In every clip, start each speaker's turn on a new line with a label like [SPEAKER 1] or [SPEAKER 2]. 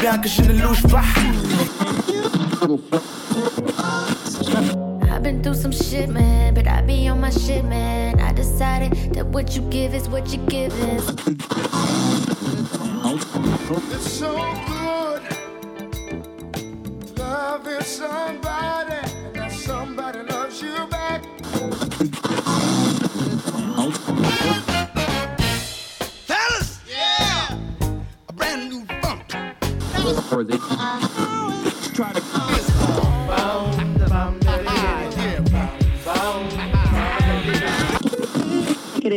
[SPEAKER 1] bien que je ne louche pas.
[SPEAKER 2] I've been through some shit, man, but I be on my shit, man. I decided that what you give is what you give is.
[SPEAKER 3] It's so good loving somebody, and that somebody loves you back. Uh-huh.
[SPEAKER 1] Try to uh-huh.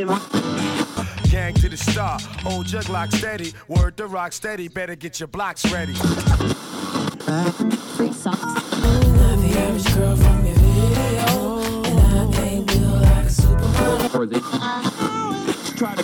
[SPEAKER 1] Uh-huh.
[SPEAKER 3] Gang to the star, old jug lock steady, word to rock steady. Better get your blocks ready.
[SPEAKER 4] Free socks.
[SPEAKER 5] Not the average girl from your video, and I ain't built like a supermodel.
[SPEAKER 1] try to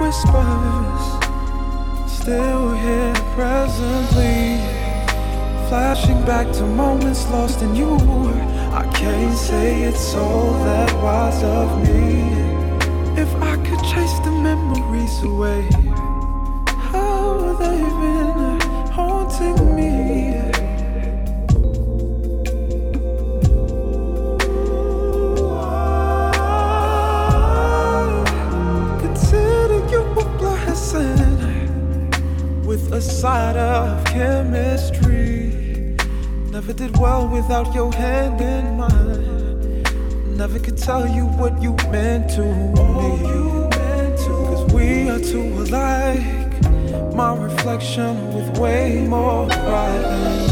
[SPEAKER 6] Whispers still here presently. Flashing back to moments lost in you. I can't say it's all that wise of me. If I could chase the memories away, how they've been haunting a side of chemistry. Never did well without your hand in mine. Never could tell you what you meant to me. You meant to Cause we are two alike. My reflection with way more pride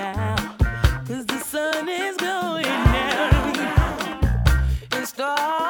[SPEAKER 4] now.
[SPEAKER 7] Cause
[SPEAKER 8] the
[SPEAKER 5] sun is going down. It started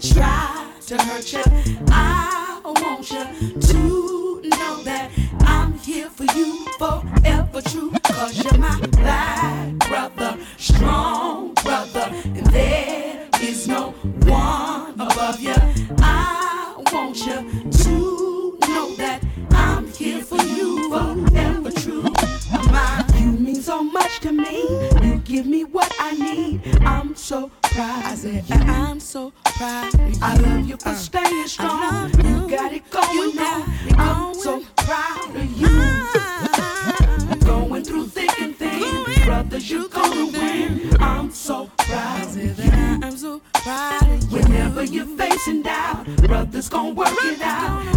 [SPEAKER 9] try to hurt you. I want you to know that I'm here for you forever true. Cause you're my black brother, strong. pride. I love you for staying strong. You got it going now. I'm so proud of you. Going through thick and thin, brothers, you gonna win. I'm so proud of you. I'm so proud of you. Whenever you're facing doubt, brothers gonna work it out.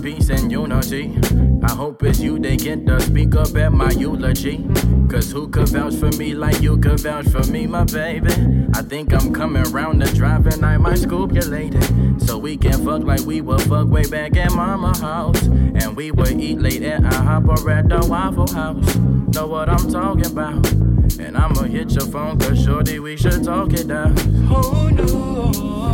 [SPEAKER 10] peace and unity. I hope it's you they get to speak up at my eulogy. Cause who could vouch for me like you could vouch for me, my baby? I think I'm coming round the drive and I might scoop you later. So we can fuck like we were fuck way back at mama house. And we would eat late at a hopper at the Waffle House. Know what I'm talking about? And I'ma hit your phone cause shorty we should talk it out.
[SPEAKER 11] Oh no.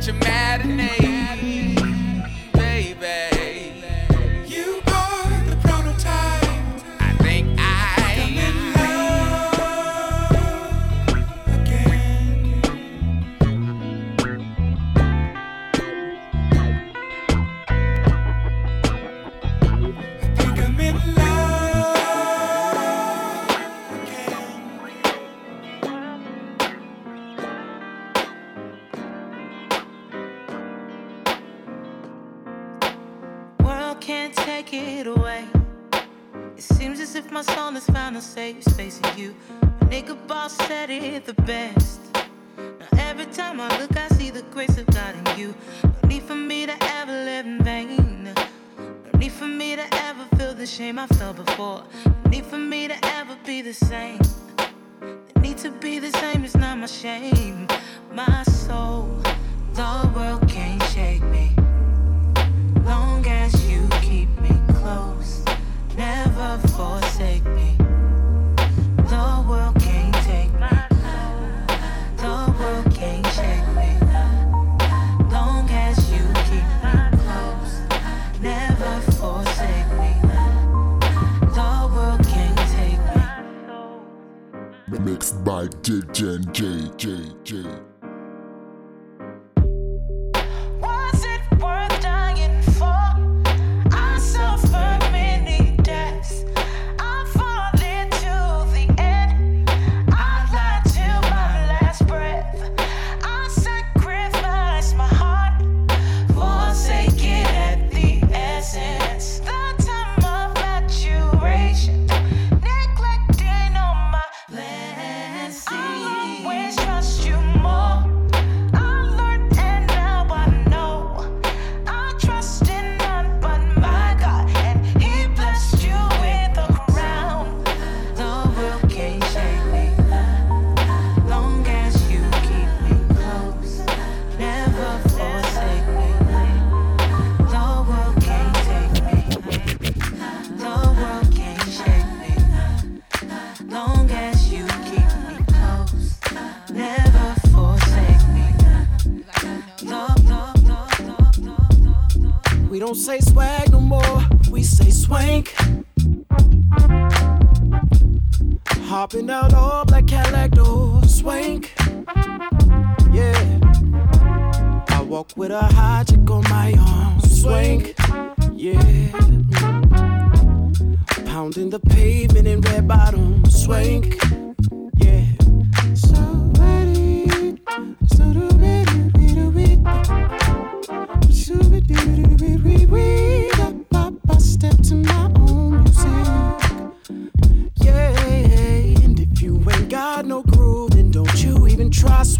[SPEAKER 7] Like
[SPEAKER 11] catch a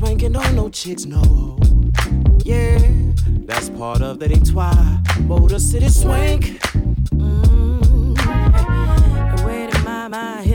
[SPEAKER 6] spanking on no chicks, no. Yeah, that's part of the detroit Motor City Swank.
[SPEAKER 11] Mm,
[SPEAKER 12] wait in my.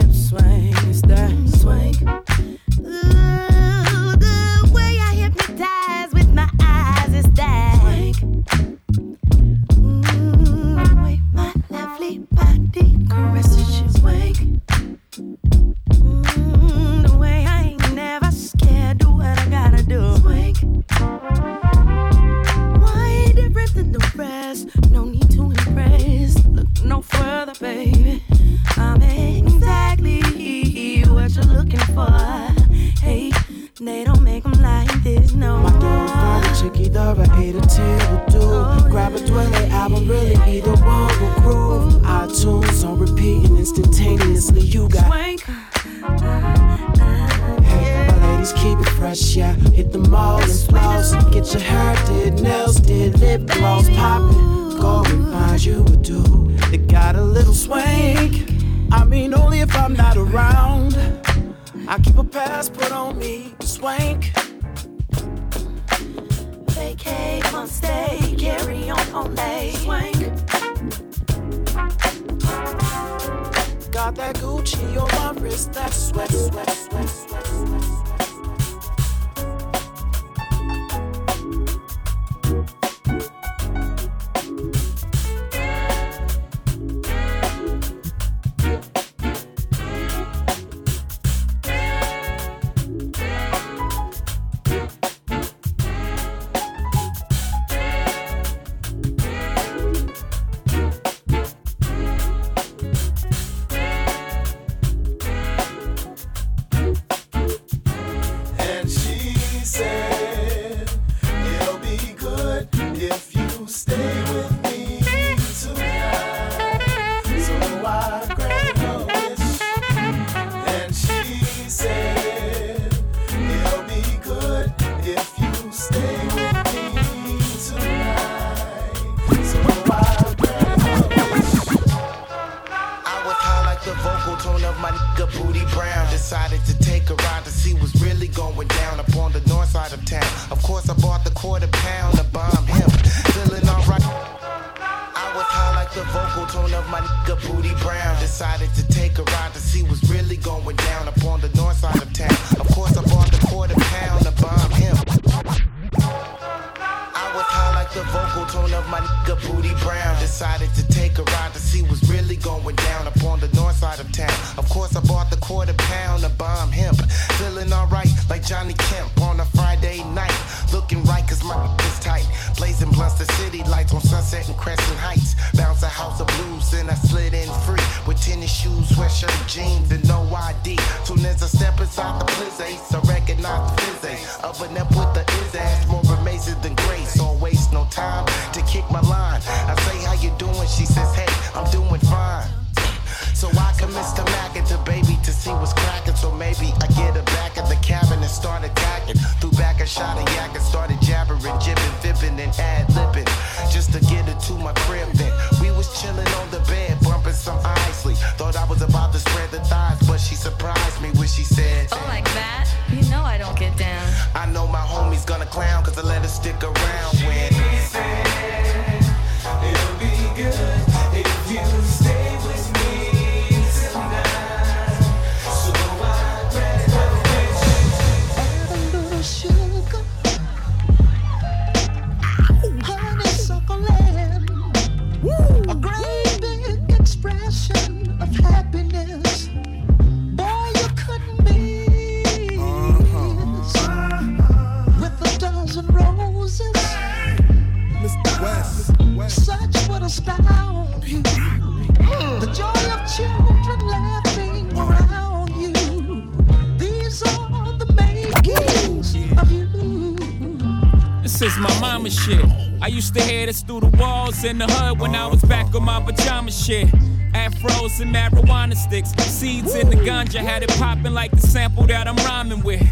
[SPEAKER 13] Walls in the hood when I was back on my pajama shit. Afros and marijuana sticks, seeds in the ganja had it popping like the sample that I'm rhyming with.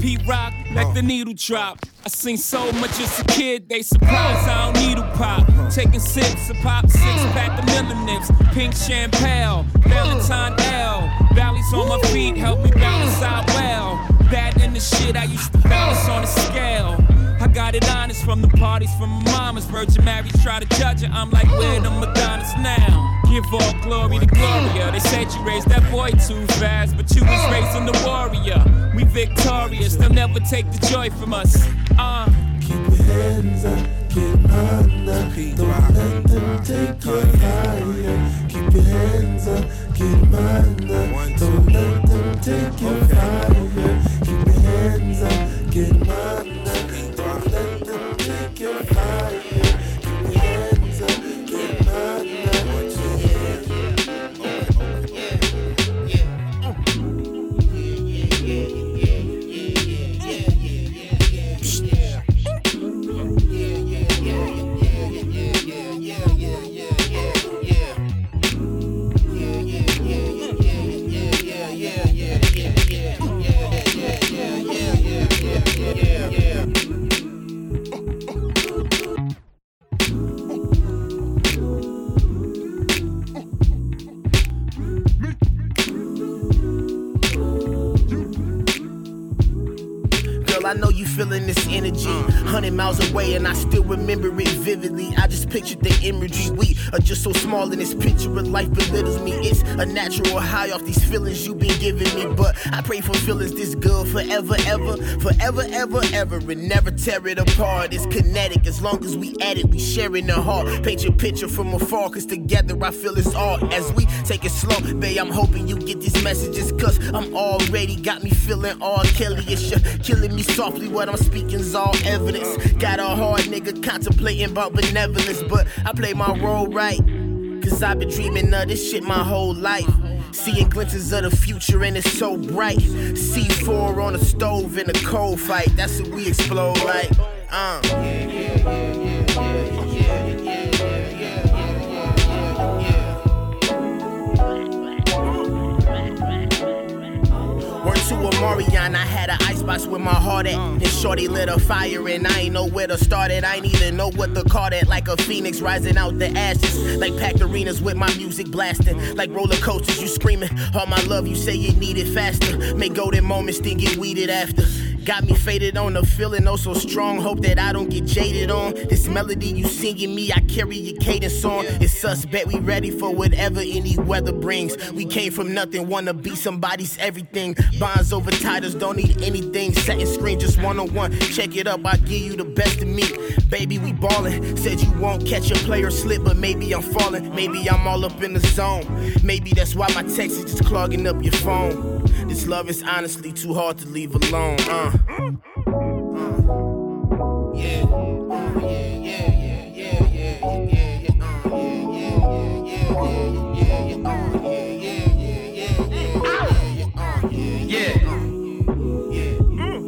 [SPEAKER 13] Pete Rock, let the needle drop. I seen so much as a kid, they surprised I don't need needle pop. Taking sips of pop, six pack of millenips, pink champagne, Valentine L. Valleys on my feet help me balance out well. That and the shit I used to balance on a scale. I got it honest from the parties from my mama's. Virgin Marys try to judge it. I'm like, where the Madonnas now? Give all glory to Gloria. They said you raised that boy too fast, but you was raising the warrior. We victorious, they'll never take the joy from us. Uh.
[SPEAKER 6] Keep your hands up, get under. Don't let them take your fire. Keep your hands up, get under. Don't let them take your fire. Keep your hands up, get under.
[SPEAKER 14] Small in this picture of life belittles me. It's a natural high off these feelings you've been giving me. But I pray for feelings this good forever, ever, forever, ever, ever, and never tear it apart. It's kinetic as long as we at it, we sharing the heart. Paint your picture from afar, cause together I feel it's art. As we take it slow, babe, I'm hoping you get these messages, cause I'm already got me feeling all Kelly-ish. You're killing me softly, what I'm speaking's all evidence. Got a hard nigga contemplating about benevolence, but I play my role right. Cause I've been dreaming of this shit my whole life. Seeing glimpses of the future and it's so bright. C4 on the stove in a cold fight, that's what we explode like. Uh. Word to a Marion, I had an icebox with my heart at. Uh. And Shorty lit a fire, and I ain't know where to start it. I ain't even know what to call it. Like a phoenix rising out the ashes. Like packed arenas with my music blasting. Like roller coasters, you screaming. All my love, you say you need it faster. Make golden moments, then get weeded after. Got me faded on a feeling oh so strong. Hope that I don't get jaded on. This melody you singing me, I carry your cadence on. It's us, bet we ready for whatever any weather brings. We came from nothing, wanna be somebody's everything. Bonds over titles, don't need anything. Setting screen just one on one. Check it up, I give you the best of me. Baby, we ballin'. Said you won't catch a player slip, but maybe I'm falling. Maybe I'm all up in the zone. Maybe that's why my text is just clogging up your phone. This love is honestly too hard to leave alone. Uh.
[SPEAKER 15] Yeah.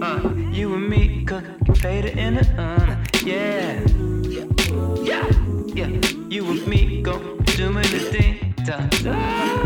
[SPEAKER 15] Uh, in the uh, yeah. Yeah. Yeah. You and me go doing the thing. Da, da,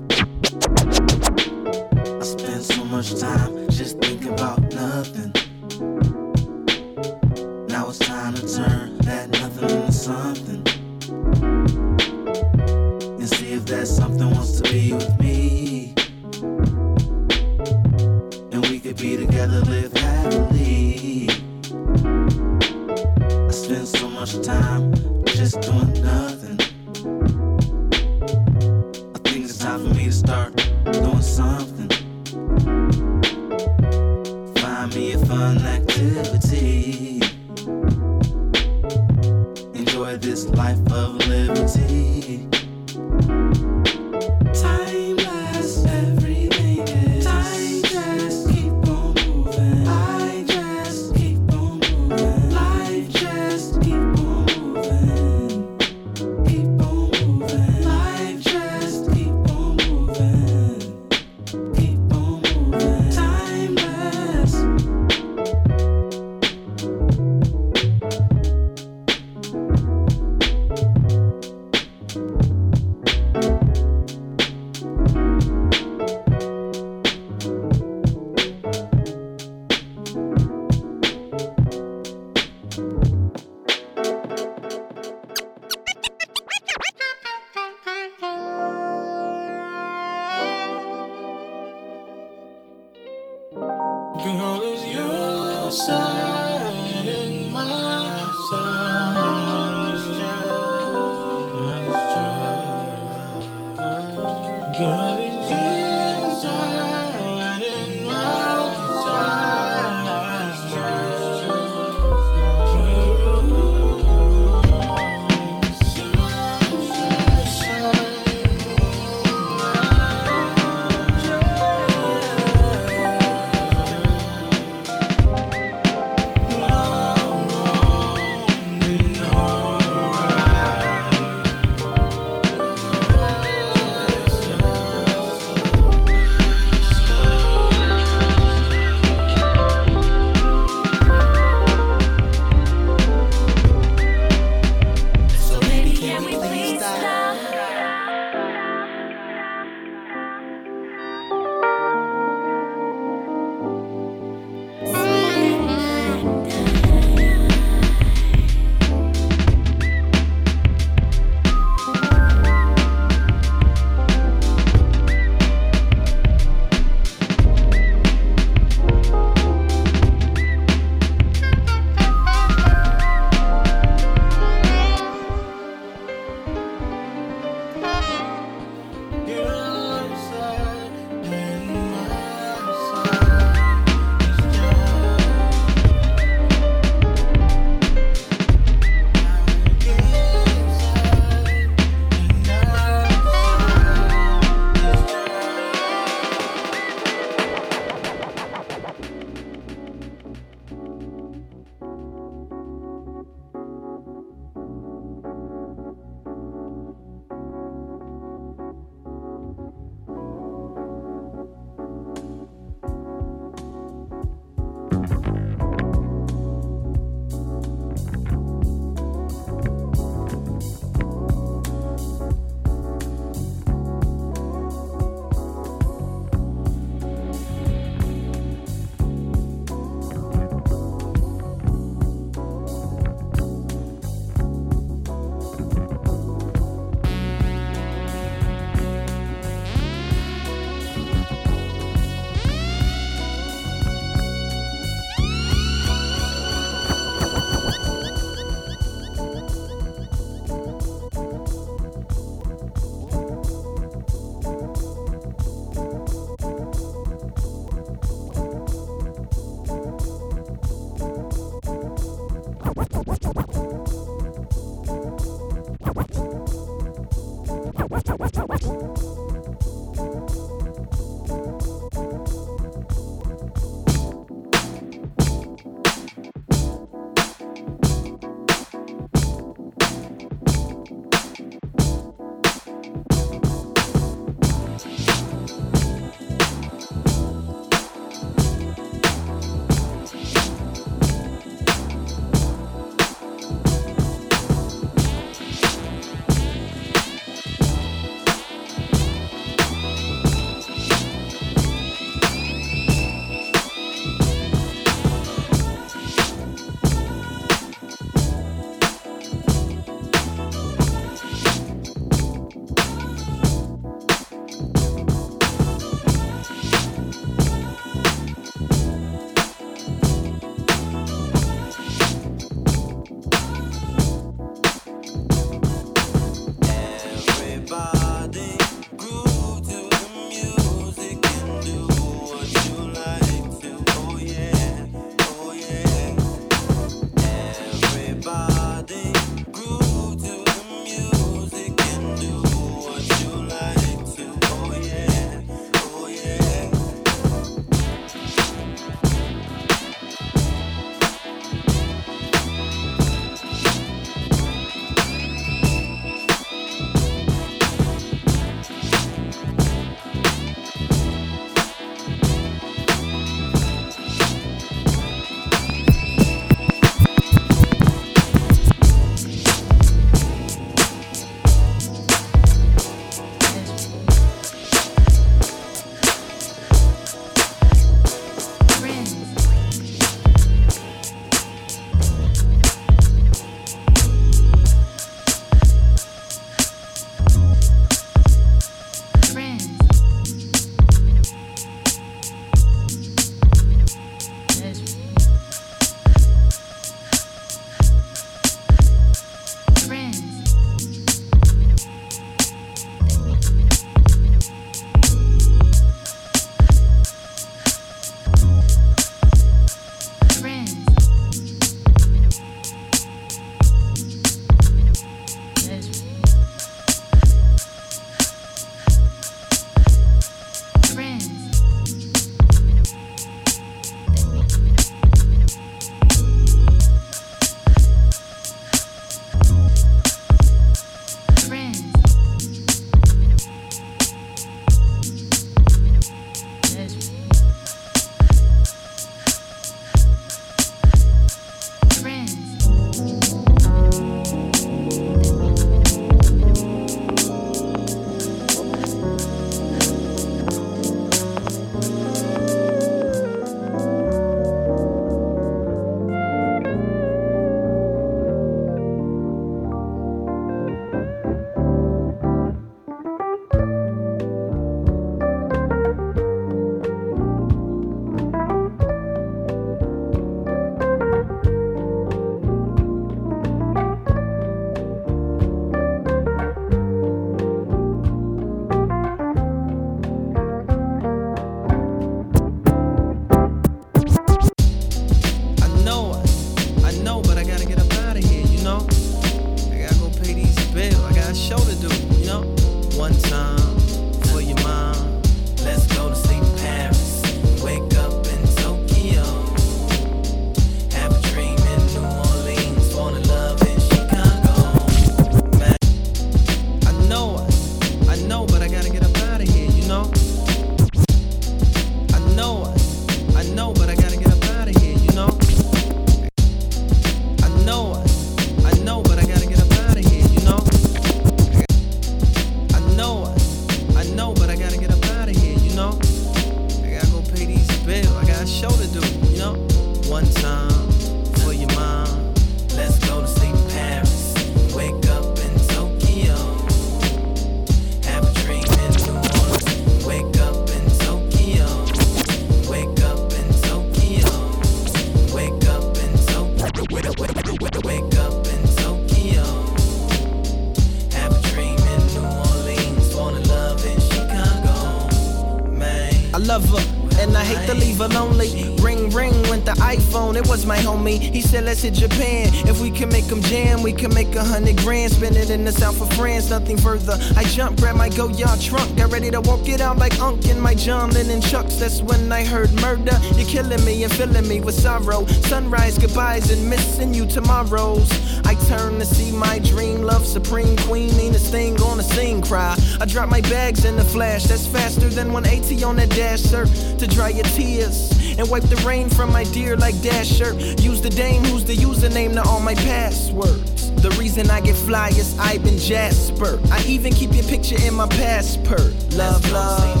[SPEAKER 14] iPhone, it was my homie. He said, let's hit Japan. If we can make them jam, we can make a hundred grand. Spend it in the south of France, nothing further. I jumped, grabbed my Goyard trunk, got ready to walk it out like Unk in my John Lennon chucks. That's when I heard murder. You're killing me and filling me with sorrow. Sunrise, goodbyes, and missing you tomorrows. I turn to see my dream, love supreme queen, meanest thing on the scene, cry. I drop my bags in the flash, that's faster than 180 on that dash, sir. To dry your tears and wipe the rain from my dear like Dasher. Use the dame who's the username to all my passwords. The reason I get fly is I've been Jasper. I even keep your picture in my passport. Love, love.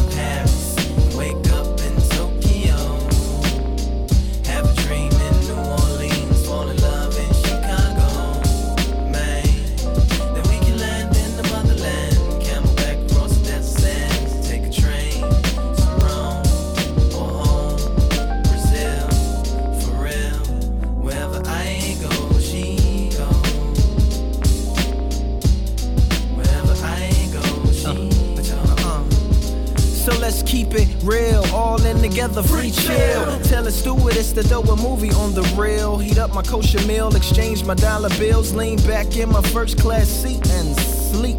[SPEAKER 15] Up
[SPEAKER 14] my kosher meal, exchange my dollar bills, lean back in my first class seat and sleep.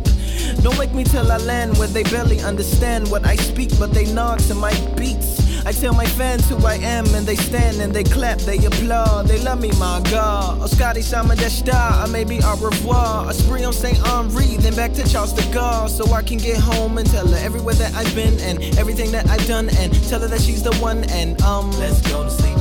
[SPEAKER 14] Don't wake me till I land where they barely understand what I speak, but they nod to my beats. I tell my fans who I am, and they stand and they clap, they applaud, they love me, my God. Oh, Scotty Sama de Star, or maybe au revoir. A spree on St. Henri, then back to Charles de Gaulle, so I can get home and tell her everywhere that I've been and everything that I've done, and tell her that she's the one. And um,
[SPEAKER 15] Let's go to sleep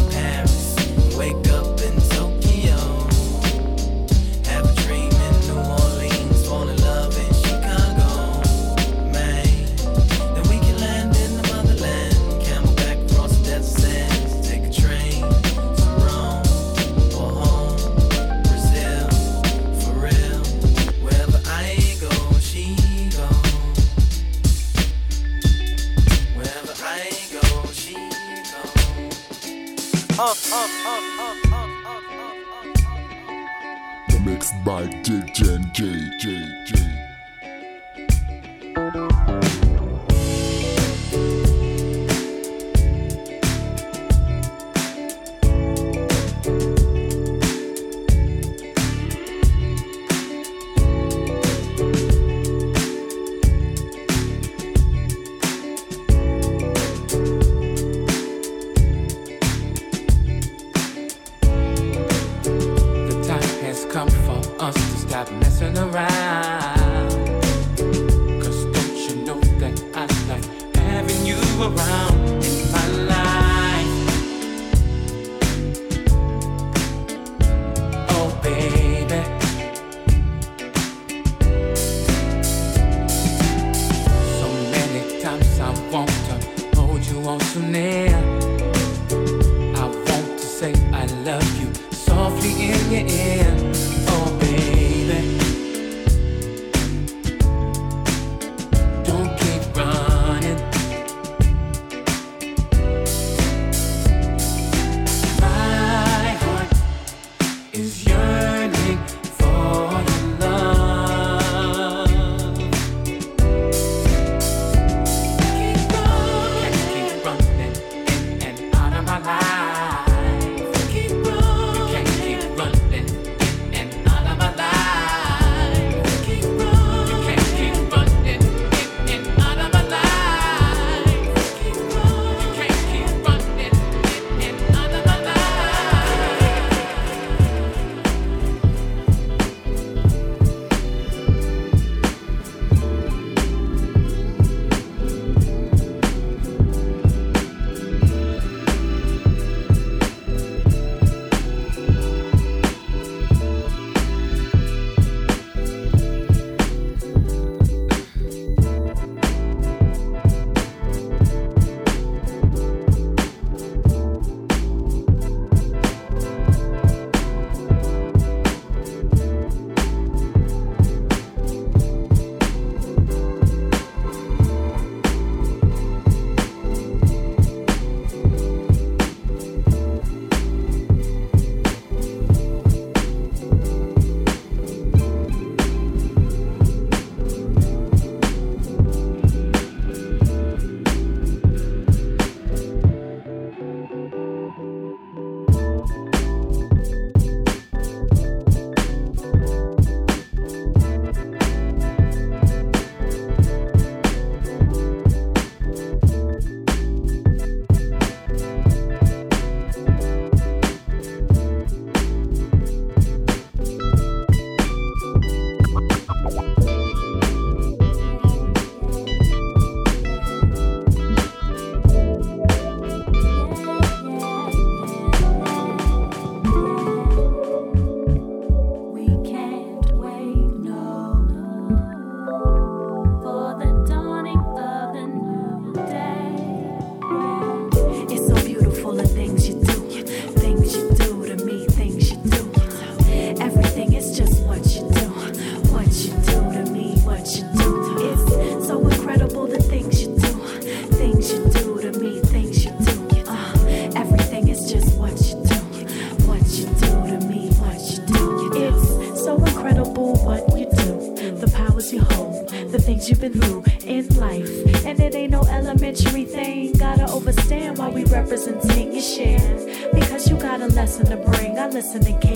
[SPEAKER 16] Listen in the
[SPEAKER 17] game.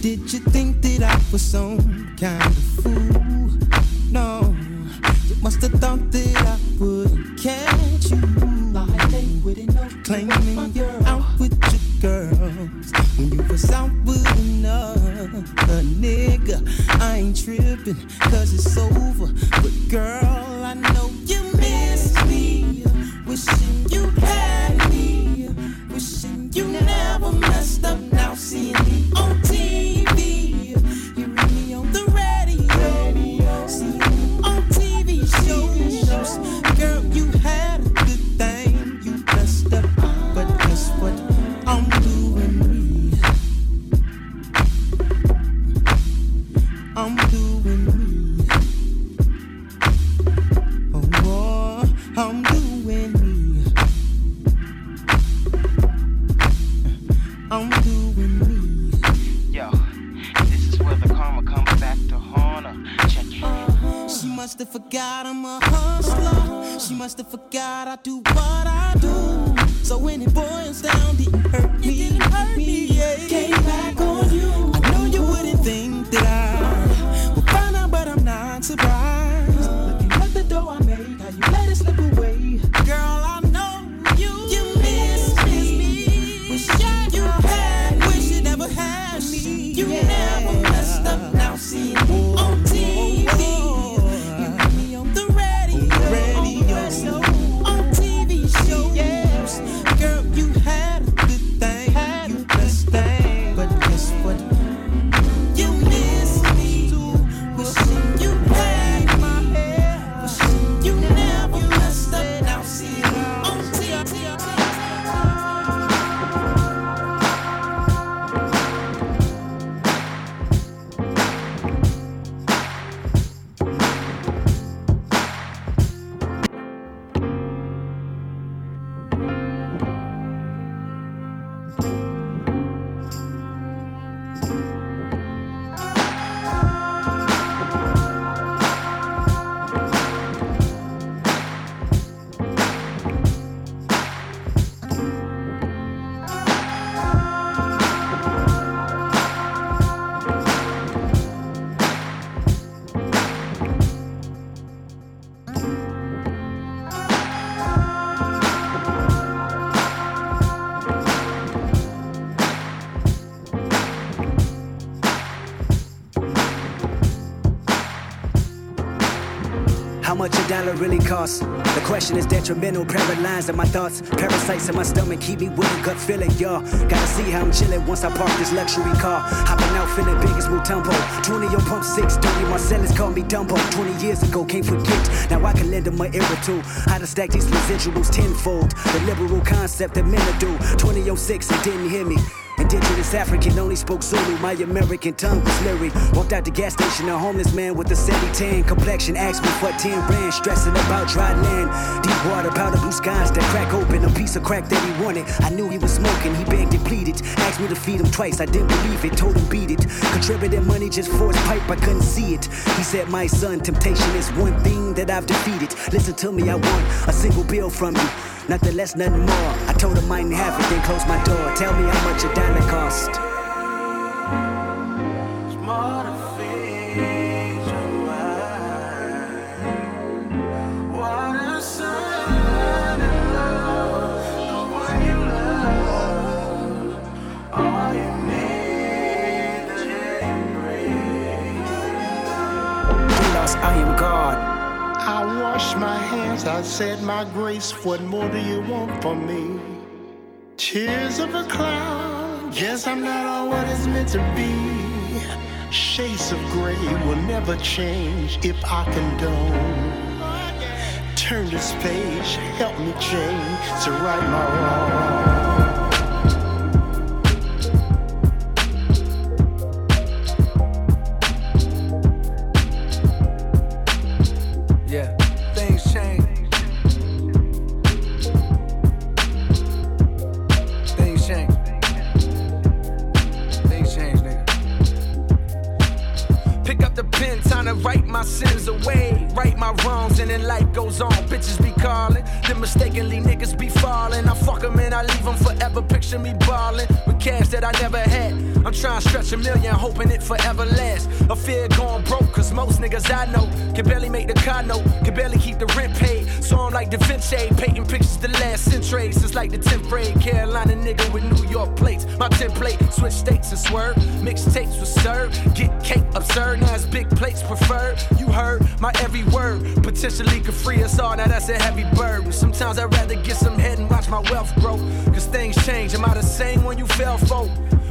[SPEAKER 11] Did you think that I was some kind of fool? No, you must have thought that.
[SPEAKER 18] dollar really costs. The question is detrimental, paralyzing my thoughts. Parasites in my stomach keep me with a gut feeling, y'all. Gotta see how I'm chilling once I park this luxury car. Hopping out feeling big as Mutombo. 20 on pump six, dirty Marcellus called me Dumbo. 20 years ago, can't forget. Now I can lend them my ear 2 How to stack these residuals tenfold. The liberal concept that men do. 2006, they didn't hear me indigenous African, only spoke Zulu. My American tongue was leery. Walked out the gas station, a homeless man with a 70 tan complexion asked me what 10 rand, stressing about dry land. Deep water, powder blue skies that crack open, a piece of crack that he wanted. I knew he was smoking, he begged and pleaded. Asked me to feed him twice, I didn't believe it, told him beat it. Contributed money just for his pipe, I couldn't see it. He said, My son, temptation is one thing that I've defeated. Listen to me, I want a single bill from you. nothing less, nothing more. Told him I didn't have it, then closed my door. Tell me how much a dollar cost.
[SPEAKER 19] I am God. I wash my hands, I said my grace. What more do you want from me? Of a cloud, guess I'm not all what it's meant to be. Shades of gray will never change if I condone. Turn this page, help me change to right my wrong.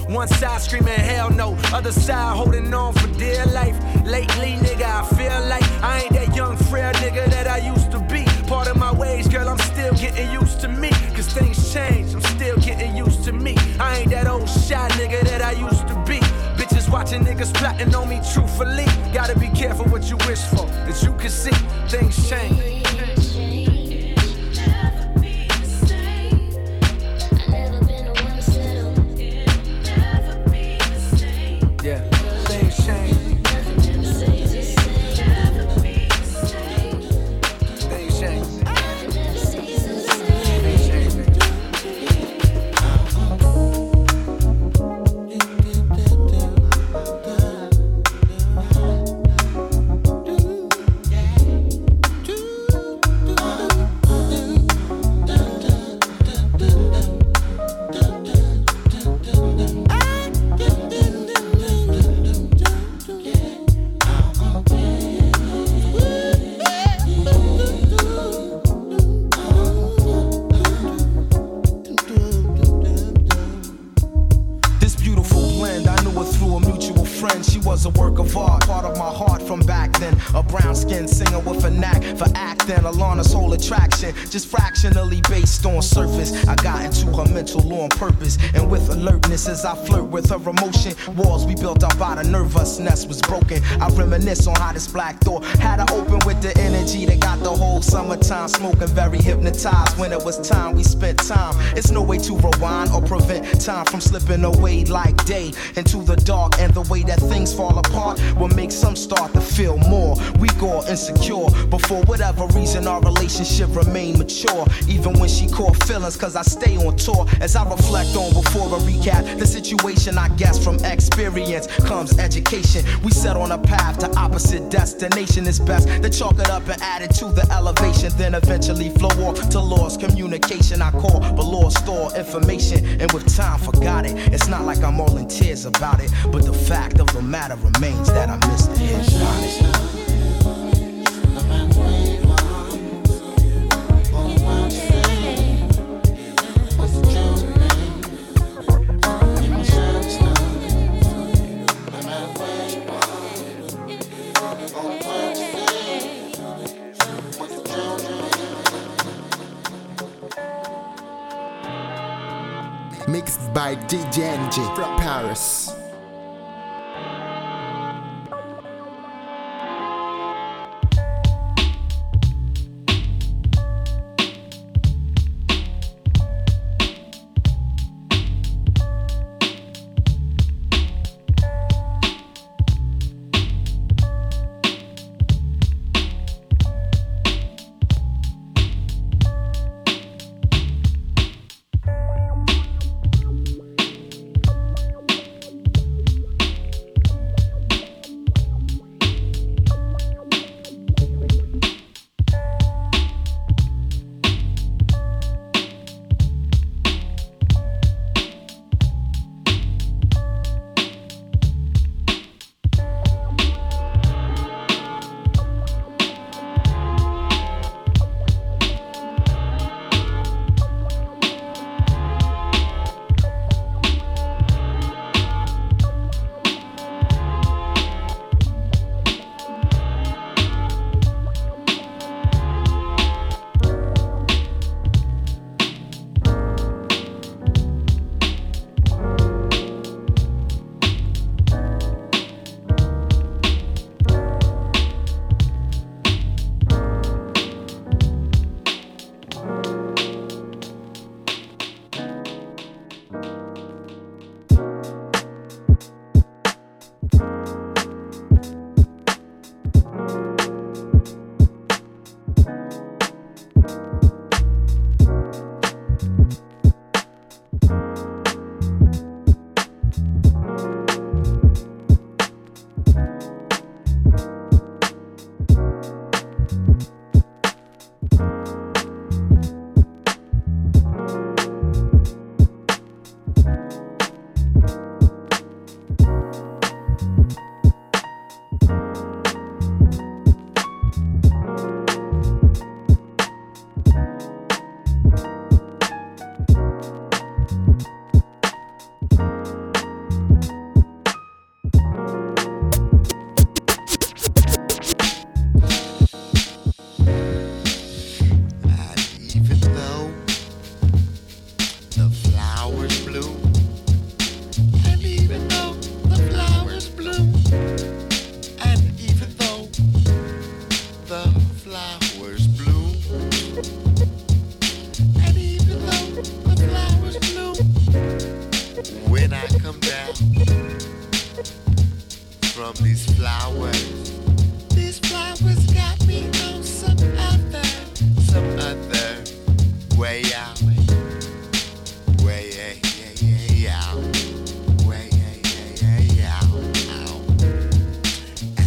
[SPEAKER 20] One side screaming hell no, other side holding on for dear life. Lately, nigga, I feel like I ain't that young frail nigga that I used to be. Part of my ways, girl, I'm still getting used to me. Cause things change, I'm still getting used to me. I ain't that old shy nigga that I used to be. Bitches watching niggas plotting on me truthfully. Gotta be careful what you wish for, as you can see, things change.
[SPEAKER 14] With her emotion, walls we built up out of nervousness was broken. I reminisce on how this black door summertime smoking, very hypnotized. When it was time, we spent time. It's no way to rewind or prevent time from slipping away like day into the dark. And the way that things fall apart will make some start to feel more weak or insecure. But for whatever reason, our relationship remained mature. Even when she caught feelings, cause I stay on tour. As I reflect on before a recap, the situation I guess from experience comes education. We set on a path to opposite destination. It's best to chalk it up and add it to the elevation. Then eventually flow off to lost communication. I call, but lost store information. And with time, forgot it. It's not like I'm all in tears about it. But the fact of the matter remains that I missed the
[SPEAKER 21] DJ from Paris.
[SPEAKER 22] When I come from these flowers. These flowers got me on some other, some other way out. Way, yeah, yeah, yeah, out. Way, out.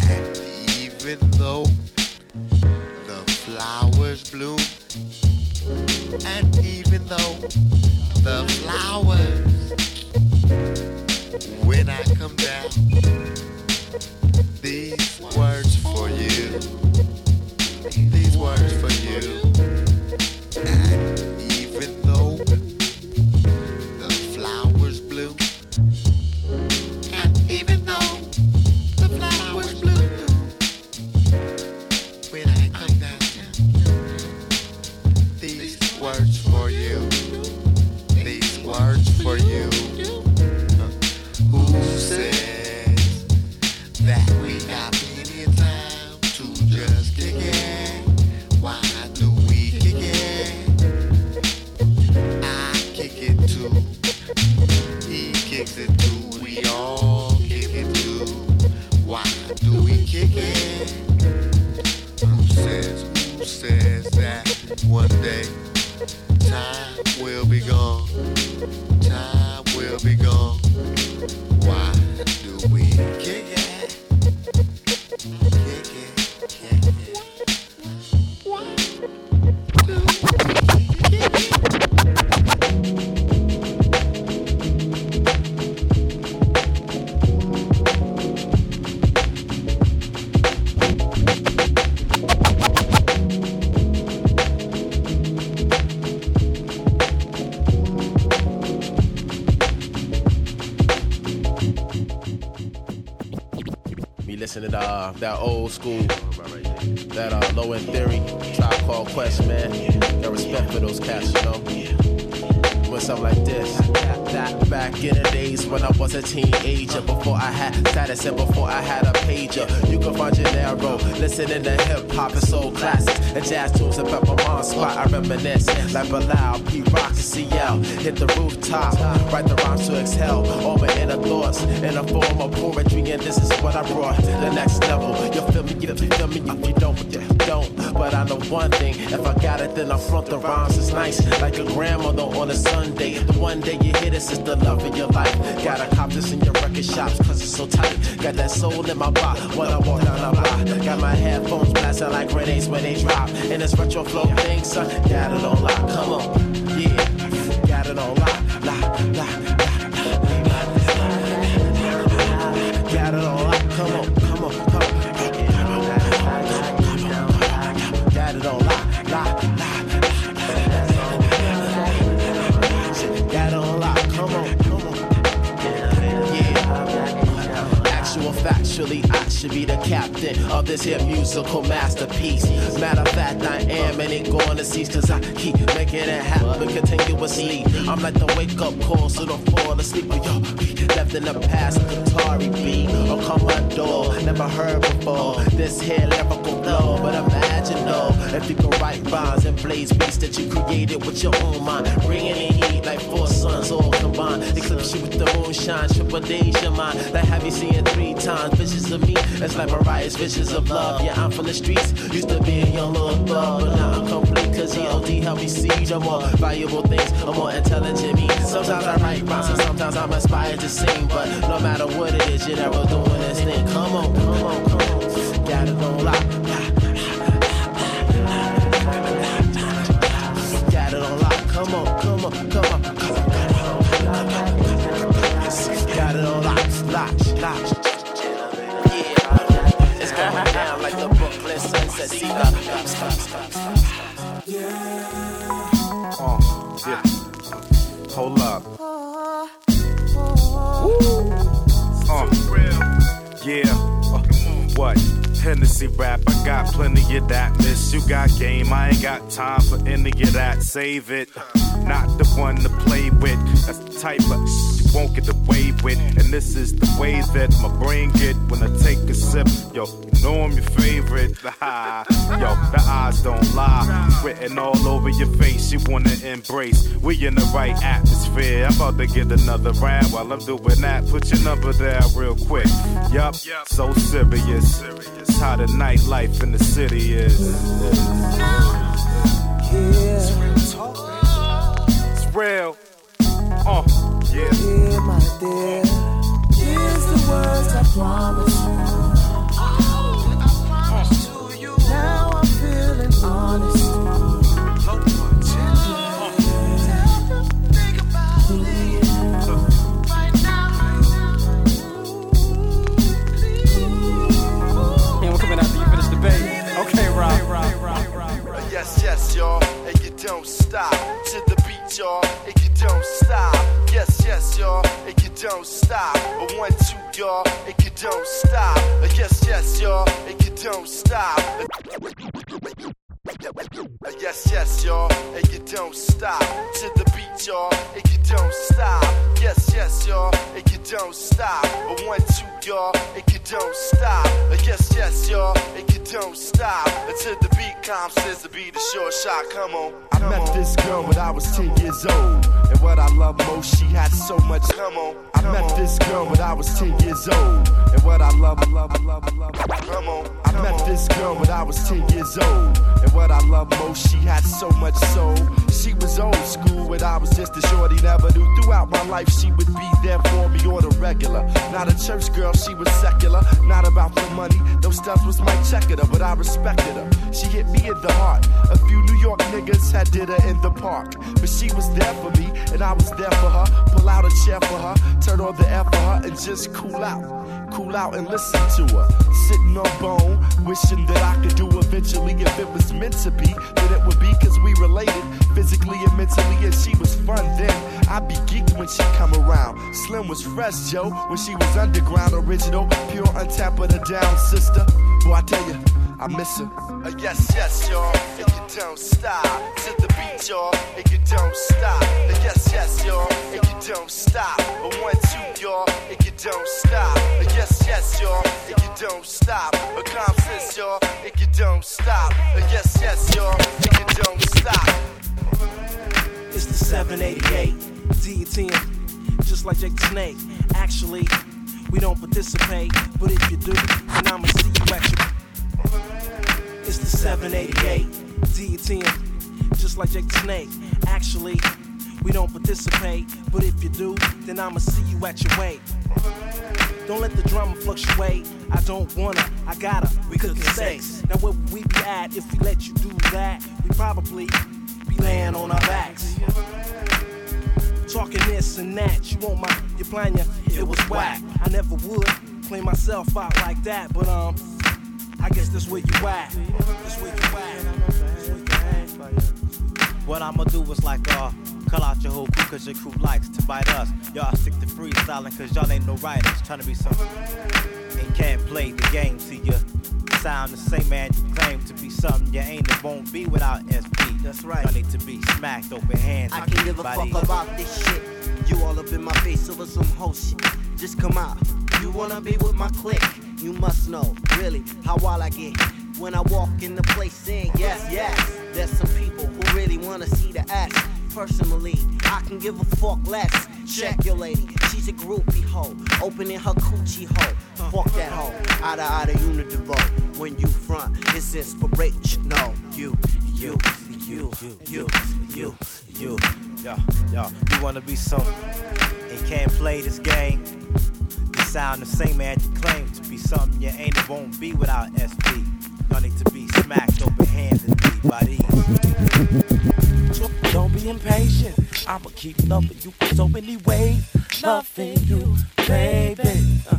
[SPEAKER 22] And even though the flowers bloom, and even though the flowers, I that
[SPEAKER 14] old school, that uh, low end theory, tribe called Quest, man. Got respect for those cats, you know. When something like this. Back in the days when I was a teenager, before I had status and before I had a pager, you can find your. Listening to hip hop and soul classics and jazz tunes about my mom's spot. I reminisce like Bilal, P Rock, Hit the rooftop, write the rhymes to exhale. All my inner thoughts in a form of poetry, and this is what I brought. The next level. You feel me? You feel me? If you don't, you don't. But I know one thing: if I got it, then I front the rhymes. It's nice, like a grandmother on a Sunday. The one day you hear this is the love of your life. Gotta cop this in your record shops, cause it's so tight. Got that soul in my body when I walk down the block. Got my headphones blasting like grenades when they drop. And this retro flow thing, son, got it on lock. Come on, of this here musical masterpiece. Matter of fact, I am, and ain't going to cease, cause I keep making it happen continuously. I'm like the wake up call, so don't fall asleep with your. Left in the past, Atari beat, or commodore, never heard before. This here lyrical flow, but imagine though, if you could write rhymes and blaze beats that you created with your own mind, bringing in heat like four suns all combined. Eclipse you with the moonshine, triple days your mind. Like have you seen three times visions of me? It's like Mariah's visions of love. Yeah, I'm from the streets, used to be a young little thug, but now I'm complete. Cause EOD helped me see the more valuable things, a more intelligent me. Sometimes I write rhymes and sometimes I'm inspired to sing, but no matter what it is, you're never doing this thing. Come on, come on, come on.
[SPEAKER 23] Ain't got time for any of that. Save it.
[SPEAKER 24] not the one to play with. That's the type of you won't get away with. And this is the way that my brain get when I take a sip. Yo, you know I'm your favorite. Yo, the eyes don't lie. Written all over your face, you wanna embrace. We in the right atmosphere. I'm about to get another round while I'm doing that. Put your number there real quick. Yup, so serious. It's how the nightlife in the city is. It's real. Uh, yeah.
[SPEAKER 25] Yeah, my dear. Here's the words I promise you.
[SPEAKER 26] Out and listen to her. Sitting on bone, wishing that I could do eventually. If it was meant to be, that it would be cause we related physically and mentally. And she was fun then. I'd be geeked when she come around. Slim was fresh, Joe, when she was underground, original, pure, untapped, but a down sister. Boy, I tell you, I miss her.
[SPEAKER 27] Uh, yes, yes, y'all, and you don't stop to the beat, y'all, and you don't stop. Uh, yes, yes, y'all, and you don't stop. A one, two, y'all, don't stop. Yes, yes, y'all, you don't stop. A y'all, you don't stop. Yes, yes, y'all, you don't stop.
[SPEAKER 28] It's the 788 D10, just like Jake Snake. Actually, we don't participate, but if you do, then I'ma see you at your. It's the 788 D10, just like Jake the Snake. Actually, we don't participate, but if you do, then I'ma see you at your weight. Don't let the drama fluctuate. I don't wanna, I gotta. We cooking sex. Now where would we be at if we let you do that? We probably be laying on our backs. Talking this and that, you want my, your plan, yeah, it was whack. I never would clean myself out like that, but um, I guess that's where you at. That's where you at.
[SPEAKER 29] What I'ma do is like, uh, call out your whole crew cause your crew likes to bite us. Y'all stick to freestyling cause y'all ain't no writers trying to be something. And can't play the game to you. Sound the same man you claim to be something you ain't and won't be without SP. That's right. Y'all need to be smacked open hands.
[SPEAKER 30] I can't give a fuck about this shit. You all up in my face over some whole shit. Just come out. You wanna be with my clique? You must know, really, how wild I get. When I walk in the place saying yes, yes. There's some people who really wanna see the ass. Personally, I can give a fuck less. Check your lady, she's a groupie hoe. Opening her coochie hole. Fuck that hoe. Outta outta unidivo. When you front, it's inspirational. You, you, you, you, you,
[SPEAKER 29] you, you. yo, yo, you wanna be something and can't play this game. You sound the same man you claim to be something you ain't and won't be without SP. Y'all need to be smacked open hands and be by these.
[SPEAKER 31] Impatient. I'ma keep loving you for so many ways. Loving you, baby. Uh,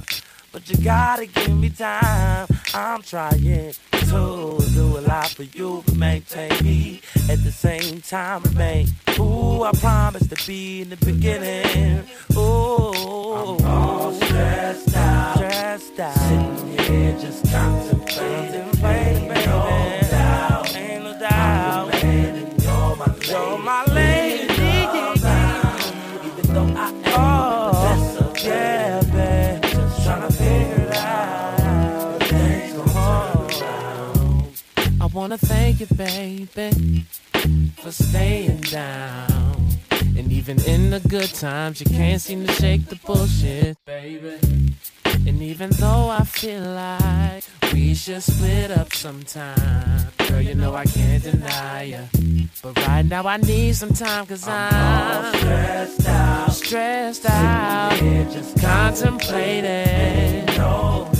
[SPEAKER 31] but you gotta give me time. I'm trying to do a lot for you, but maintain me at the same time. Remain. Ooh, I promise to be in the beginning. Ooh, I'm all stressed out. Stressed out. Sitting here just contemplating. Wanna thank you, baby, for staying down. And even in the good times, you can't seem to shake the bullshit, baby. And even though I feel like we should split up sometime, girl, you know I can't deny you. But right now I need some time, cause I'm, I'm stressed out, stressed out, just contemplating. No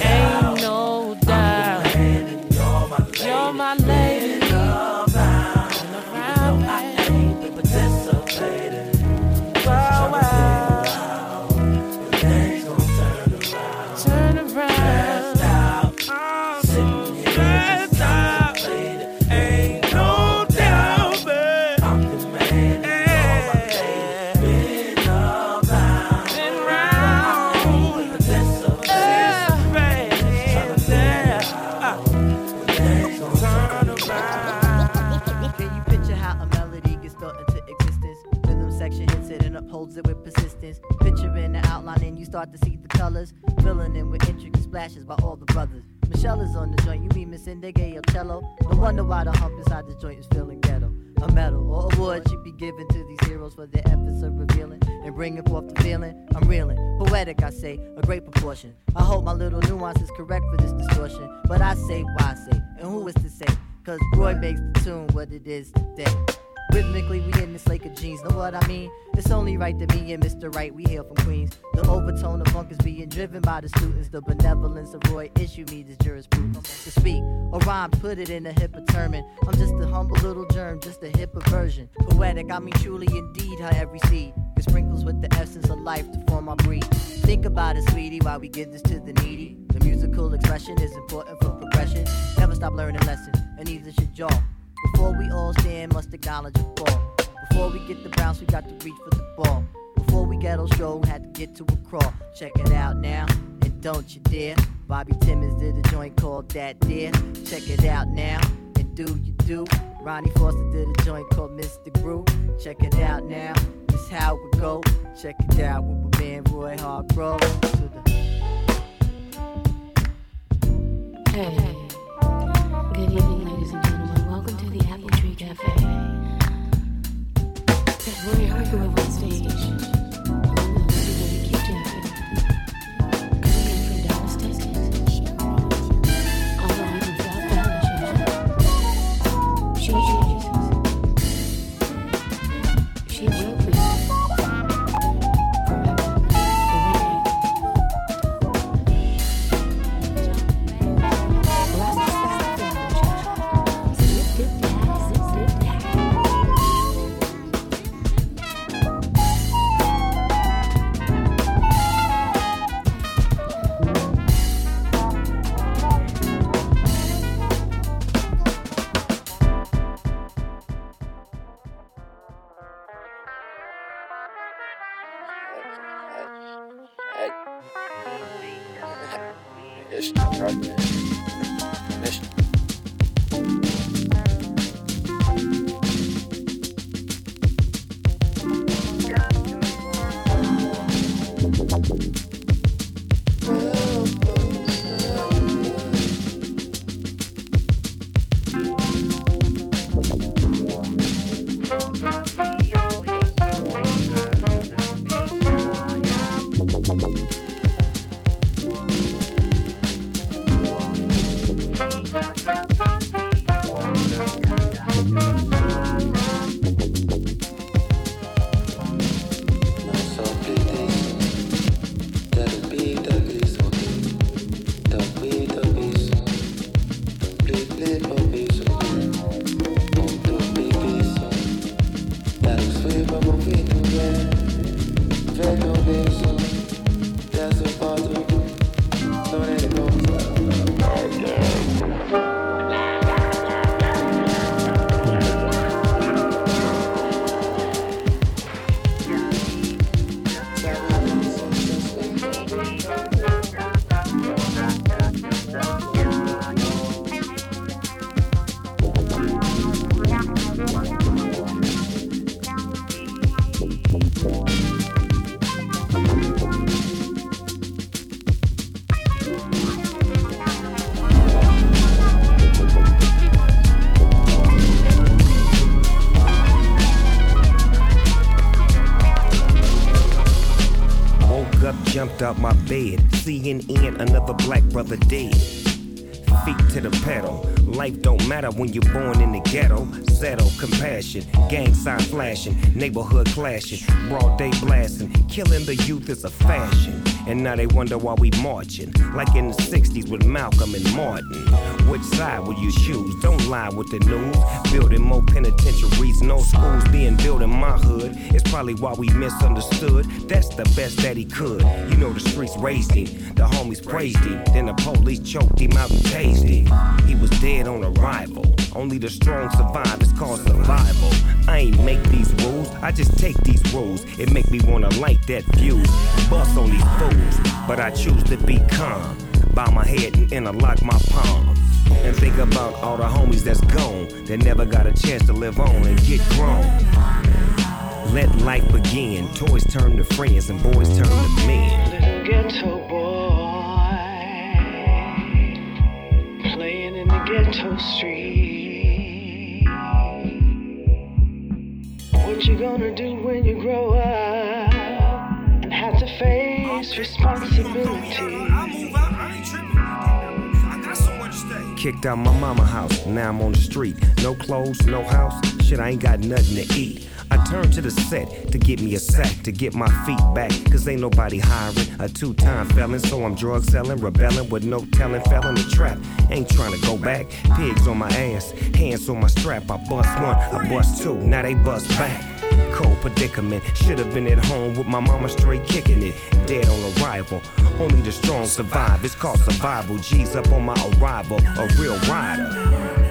[SPEAKER 32] start to see the colors, filling in with intricate splashes by all the brothers. Meshell is on the joint, you mean Miss or cello? No wonder why the hump inside the joint is feeling ghetto. A medal or award should be given to these heroes for their efforts of revealing and bringing forth the feeling. I'm reeling, poetic, I say, a great proportion. I hope my little nuance is correct for this distortion, but I say, why say, and who is to say? Cause Roy makes the tune what it is today. Rhythmically, we in this lake of jeans, know what I mean? It's only right that me and Mr. Right, we hail from Queens. The overtone of funk is being driven by the students. The benevolence of Roy issue me this jurisprudence. To speak or rhyme, put it in a hip term. I'm just a humble little germ, just a hipper version. Poetic, I mean truly indeed, how every seed is sprinkles with the essence of life to form our breed. Think about it, sweetie, while we give this to the needy. The musical expression is important for progression. Never stop learning lessons, and neither should y'all. Before we all stand, must acknowledge a fall. Before we get the bounce, we got to reach for the ball. Before we get on show, we had to get to a crawl. Check it out now, and don't you dare. Bobby Timmons did a joint called Dat Dere. Check it out now, and do you do. Ronnie Foster did a joint called Mystic Brew. Check it out now, this how we go. Check it out with my man Roy Hargrove. To the
[SPEAKER 33] Hey, Cafe. Roy Hargrove on stage.
[SPEAKER 34] CNN, another black brother dead. Feet to the pedal. Life don't matter when you're born in the ghetto. Settle, compassion, gang sign flashing, neighborhood clashing, broad day blasting. Killing the youth is a fashion. And now they wonder why we marching. Like in the 60s with Malcolm and Martin. Which side will you choose? Don't lie with the news. Building more penitentiaries, no schools being built in my hood. It's probably why we misunderstood. That's the best that he could. You know the streets raised him, the homies praised him. Then the police choked him out and tased him. He was dead on arrival. Only the strong survive. It's called survival. I ain't make these rules. I just take these rules. It make me wanna light that fuse. Bust on these fools. But I choose to be calm. Bow my head and interlock my palms. And think about all the homies that's gone. That never got a chance to live on and get grown. Let life begin. Toys turn to friends and boys turn to men.
[SPEAKER 25] Ghetto street. What you gonna do when you grow up and have to face responsibility?
[SPEAKER 34] Kicked out my mama house, now I'm on the street. No clothes, no house, shit, I ain't got nothing to eat. I turn to the set to get me a sack to get my feet back. Cause ain't nobody hiring a two time felon. So I'm drug selling, rebelling with no telling, fell in the trap. Ain't trying to go back. Pigs on my ass, hands on my strap. I bust one, I bust two, now they bust back. Cold predicament. Should have been at home with my mama straight kicking it. Dead on arrival. Only the strong survive. It's called survival. G's up on my arrival. A real rider.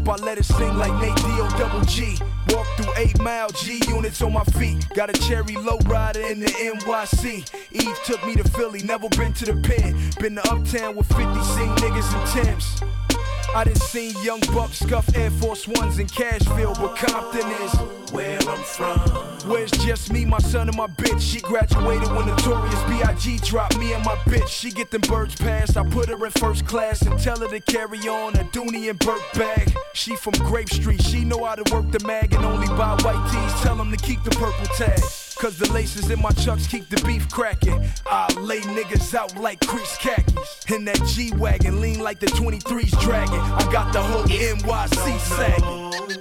[SPEAKER 25] Up,
[SPEAKER 35] I
[SPEAKER 36] let it
[SPEAKER 19] sing like Nate D-O double G. Walk through 8 mile G units on my feet. Got a cherry low rider in the NYC. Eve took me to Philly, never been to the pen. Been to Uptown with 50, seen niggas and Tim's. I done seen young bucks scuff Air Force Ones in Cashville, but Compton is where I'm from. Where's just me, my son, and my bitch? She graduated when Notorious B.I.G. dropped me and my bitch. She get them birds passed. I put her in first class and tell her to carry on a Dooney and Bourke bag. She from Grape Street, she know how to work the mag and only buy white tees. Tell them to keep the purple tag. Cause the laces in my chucks keep the beef cracking. I lay niggas out like crease khakis. In that G Wagon, lean like the 23's dragging. I got the whole NYC sagging.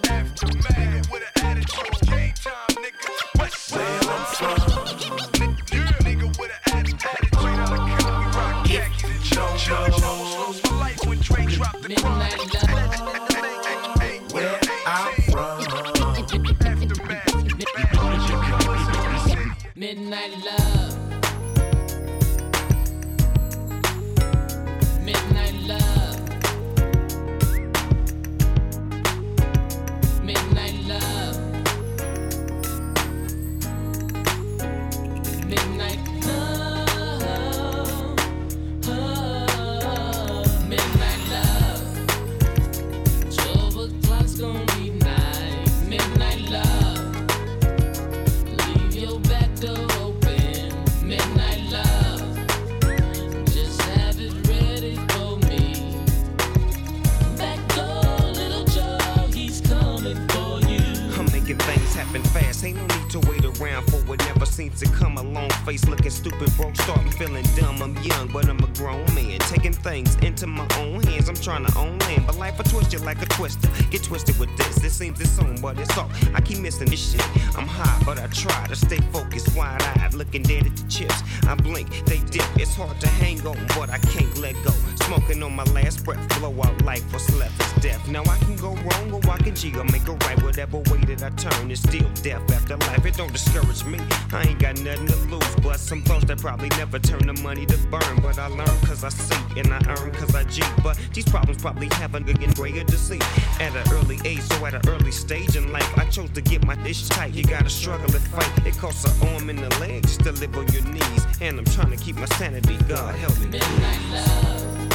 [SPEAKER 34] Twist you like a twister. Get twisted with this. It seems it's on, but it's off. I keep missing this shit. I'm high, but I try to stay focused, wide eyed, looking dead at the chips. I blink, they dip. It's hard to hang on, but I can't let go. Smoking on my last breath, blow out life. What's left is death. Now I can go wrong or I can G or make a right. Whatever way that I turn, it's still death after life. It don't discourage me. I ain't got nothing to lose, but some thoughts that probably never turn the money to burn. But I learn cause I see and I earn cause I G. But these problems probably happen again at an early age. So at an early stage in life, I chose to get my dish tight. You gotta struggle and fight. It costs an arm and a leg just to live on your knees. And I'm trying to keep my sanity. God help me.
[SPEAKER 37] Midnight love.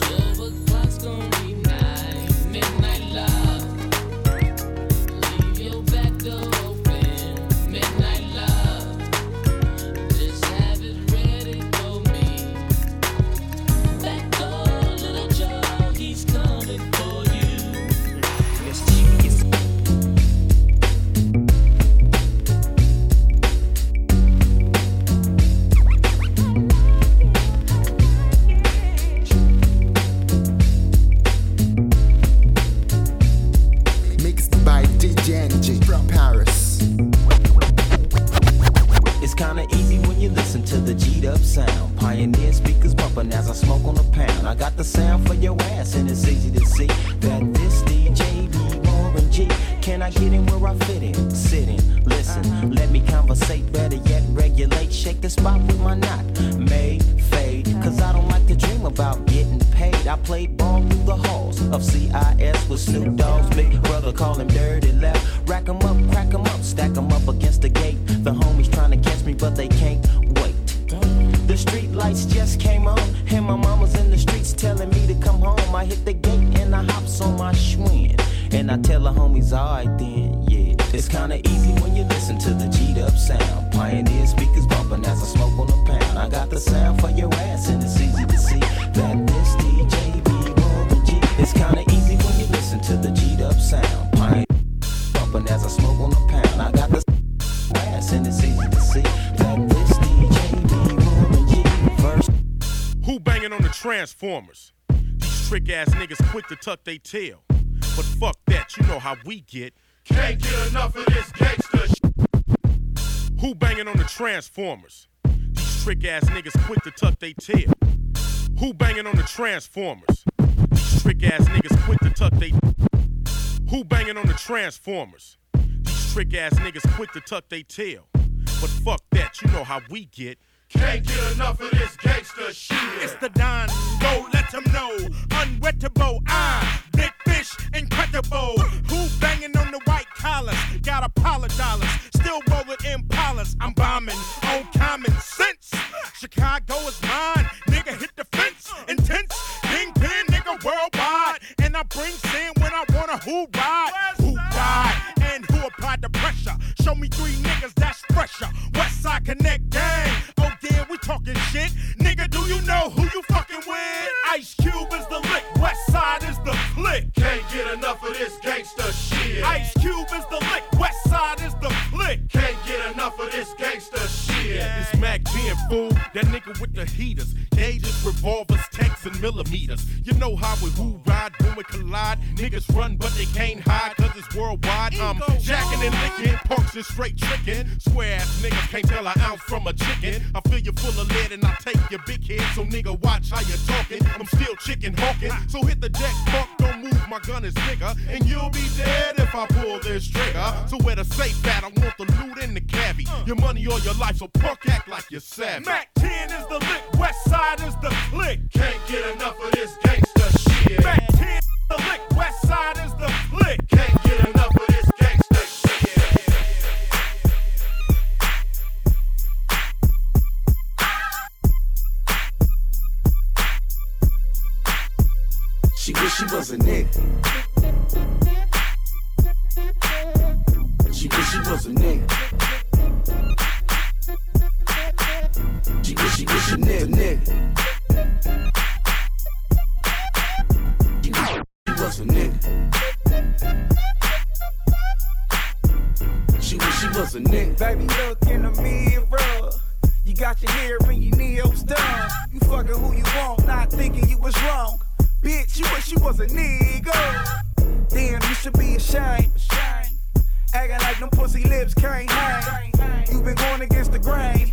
[SPEAKER 37] Twelve o'clock's gonna
[SPEAKER 38] Transformers? These trick ass niggas quick to tuck they tail. But fuck that, you know how we get. Can't get enough of this gangster sh- Who banging on the Transformers? These trick ass niggas quick to tuck they tail. Who banging on the Transformers? These trick ass niggas quick to tuck they. Who banging on the Transformers? These trick ass niggas quick to tuck they tail. But fuck that, you know how we get.
[SPEAKER 29] Can't get enough of this gangster shit. It's the Don, go let them know. Unwettable, I, big fish, incredible. Who banging on the white collars? Got Apollo dollars, still rolling Impalas. I'm bombing on common sense. Chicago is mine, nigga hit the fence. Intense, kingpin, nigga worldwide. And I bring sin when I wanna who ride, who died, and who applied the pressure. Show me three niggas that's fresher. West Side Connect gang. Talking shit. Nigga, do you know who you fucking with? Ice Cube is the lick, West Side is the click. Can't get enough of this gangster shit. Ice Cube is the lick, West Side is the click. Can't get enough of this gangster shit. It's Mac being fool, that nigga with the heaters, gauges, revolvers, tanks, and millimeters. You know how we who ride when we collide. Niggas run, but they can't hide, cause it's worldwide. I'm jacking and licking, punks and straight tricking. Square ass niggas can't tell an ounce from a chicken. I fill you full of lead and I take your big head, so nigga watch how you talking. I'm still chicken hawking, so hit the deck, fuck, don't move, my gun is bigger. And you'll be dead if I pull this trigger. So where the safe at, I want the loot in the cabbie. Uh. Your money or your life, so punk act like you're savvy. Mack 10 is the lick, West Side is the click. Can't get enough of this gangster shit. Mack 10 is the lick, West Side is the click. Can't get enough of this gangster shit.
[SPEAKER 39] She wish she was a nigga. She wish she was a nigga. She wish she wish a nigga, nigga. Nigga. She wish she was a nigga.
[SPEAKER 19] Baby, look in the mirror. You got your hair and your nails done. You fucking who you want, not thinking you was wrong. Bitch, you wish you was a nigga. Damn, you should be ashamed. Acting like them pussy lips can't hang. You been going against the grain.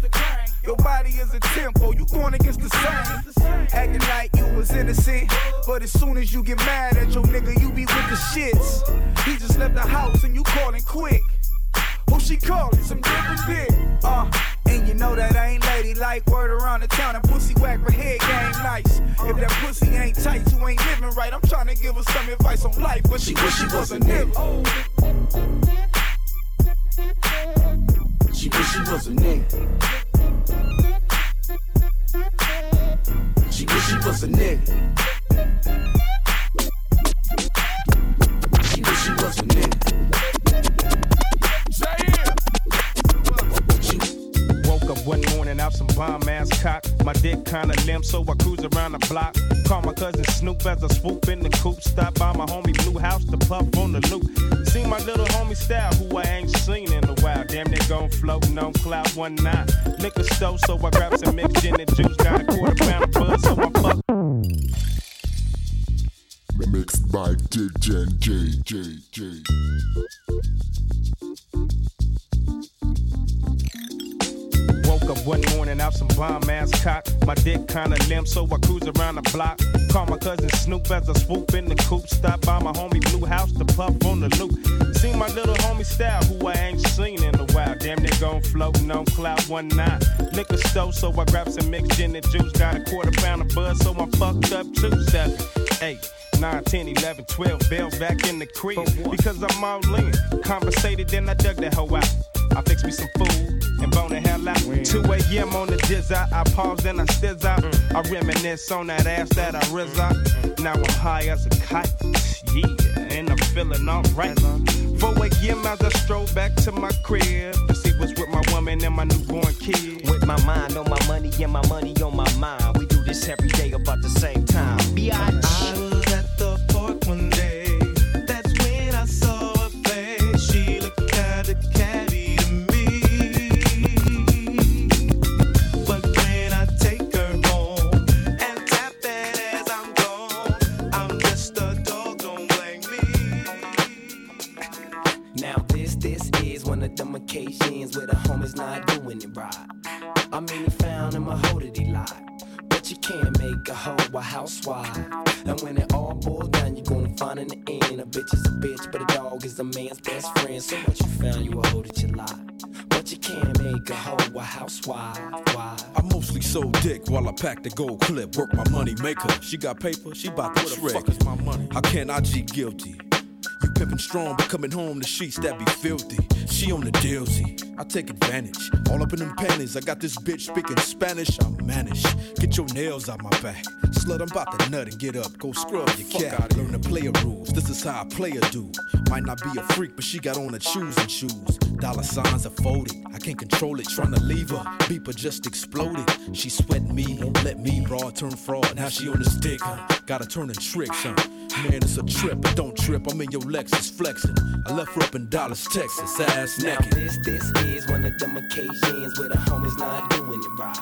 [SPEAKER 19] Your body is a tempo, you going against the same. Acting like you was innocent, but as soon as you get mad at your nigga, you be with the shits. He just left the house and you calling quick. Who she calling? Some different dick. Uh, and you know that I ain't ladylike. Word around the town and pussy whack her head game nice. If that pussy ain't tight, you ain't living right. I'm trying to give her some advice on life, but she, wish she was a nigga.
[SPEAKER 39] She wish she was a nigga. Was a nigga.
[SPEAKER 24] Dick kinda limp, so I cruise around the block. Call my cousin Snoop as I swoop in the coupe. Stop by my homie Blue House to puff on the loop. See my little homie style, who I ain't seen in a while. Damn, they gon' floating on cloud one night. Liquor store, so I grab some mixed gin and juice. Got a quarter pound of buzz, so I fuck.
[SPEAKER 40] Mixed by DJ J J J.
[SPEAKER 24] Woke up one morning out some bomb ass cock. My dick kinda limp, so I cruise around the block. Call my cousin Snoop as I swoop in the coupe. Stop by my homie Blue House to puff on the loop. See my little homie style, who I ain't seen in a while. Damn, they gon' floating on cloud one night. Liquor store, so I grab some mixed gin and juice. Got a quarter pound of buzz, so I'm fucked up too. Seven, eight. 9, 10, 11, 12 bells back in the crib because I'm all in. Conversated, then I dug that hoe out. I fixed me some food bone the hell out. 2 a.m. on the jizz out. I pause and I stiz out. Mm. I reminisce on that ass that I mm. rizz out. Mm. Now I'm high as a kite. Yeah, and I'm feeling alright. 4 a.m. as I stroll back to my crib to see what's with my woman and my newborn kid.
[SPEAKER 37] With my mind on my money and my money on my mind. We do this every day about the same time.
[SPEAKER 41] I was at the park one day. I
[SPEAKER 37] mean, he found him a hoe that he lied. But you can't make a hoe a housewife. And when it all boils down, you're gonna find in the end a bitch is a bitch, but a dog is a man's best friend. So what you found, you a hoe that you lied. But you can't make a hoe a housewife. Why?
[SPEAKER 19] I mostly sold dick while I packed the gold clip. Work my money maker. She got paper, she bout to Where the fuck is my money? How can I G guilty? You pimpin' strong, but coming home the sheets that be filthy. She on the dealsy. I take advantage. All up in them panties. I got this bitch speaking Spanish. I'm manage. Get your nails out my back. Slut, I'm about to nut and get up. Go scrub your cat. Learn the player rules. This is how a player do. Might not be a freak, but she got on her shoes and shoes. Dollar signs are folded. I can't control it. Trying to leave her. Beeper just exploded. She sweating me. Let me broad turn fraud. Now she on the stick. Huh? Gotta turn and tricks. Huh? Man, it's a trip, but don't trip. I'm in your Lexus flexing. I left her up in Dallas, Texas, ass
[SPEAKER 37] Now this, this is one of them occasions where the homies not doing it right.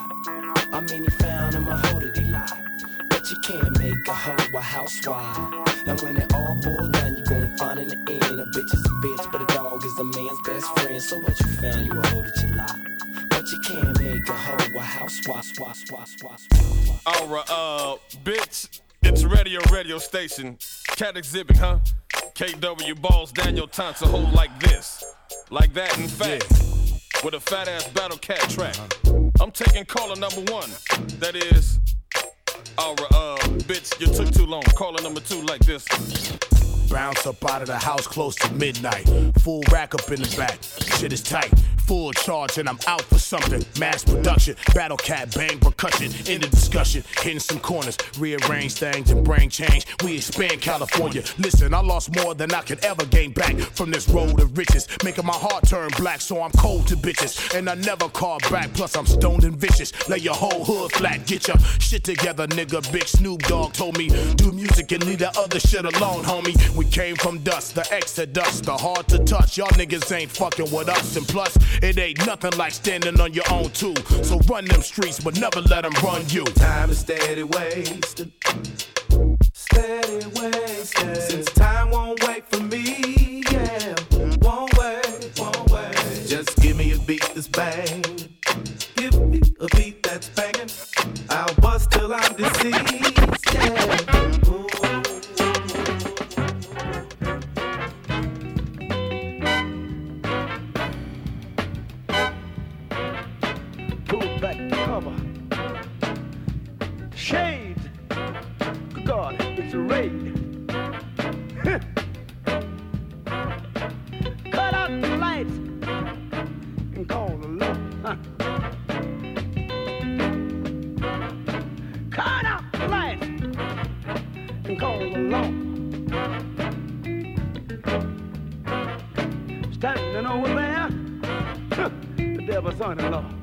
[SPEAKER 37] I mean, he found him a hoe that he lied. But you can't make a hoe a housewife. And when it all boils down, you gon' find in the end a bitch is a bitch, but a dog is a man's best friend. So what you found, you a hoe that you lie. But you can't make a hoe a housewife.
[SPEAKER 42] Alright, uh, bitch, it's radio, radio station. Cat exhibit, huh? KW balls Daniel Thompson hold like this. Like that, in fact. With a fat ass Battlecat track. I'm taking caller number one. That is. our uh, bitch, you took too long. Caller number two like this.
[SPEAKER 14] Bounce up out of the house close to midnight. Full rack up in the back. Shit is tight. Full charge and I'm out for something. Mass production, Battlecat, bang percussion. In the discussion, hitting some corners, rearrange things and brain change. We expand California. Listen, I lost more than I could ever gain back from this road of riches, making my heart turn black. So I'm cold to bitches, and I never call back. Plus I'm stoned and vicious. Lay your whole hood flat, get your shit together, nigga. Big Snoop Dogg told me do music and leave that other shit alone, homie. We came from dust, the exodus, the hard to touch. Y'all niggas ain't fucking with us, and plus it ain't nothing like standing on your own too. So run them streets, but never let them run you.
[SPEAKER 35] Time is steady wasted. Steady wasted. Since time won't wait for me, yeah. Won't wait, won't wait. Just give me a beat that's bang. Give me a beat that's banging. I'll bust till I'm deceased, yeah.
[SPEAKER 43] Standing over there, the devil's son-in-law.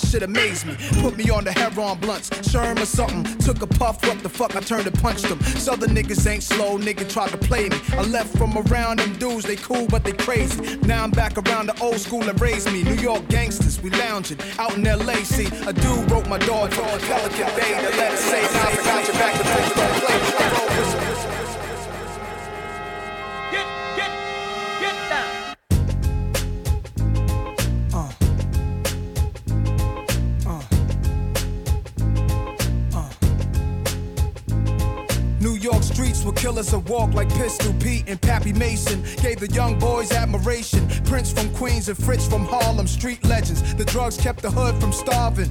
[SPEAKER 44] That shit amazed me. Put me on the heroin blunts, Sherm or something. Took a puff, what the fuck, I turned and punched them. Southern niggas ain't slow, nigga tried to play me. I left from around them dudes, they cool but they crazy. Now I'm back around the old school that raised me. New York gangsters, we lounging out in LA. See, a dude wrote my dog Pelican Bay to let it say, now I got your back, to things don't play. I roll some- killers that walk like Pistol Pete and Pappy Mason gave the young boys admiration. Prince from Queens and Fritz from Harlem, street legends. The drugs kept the hood from starving.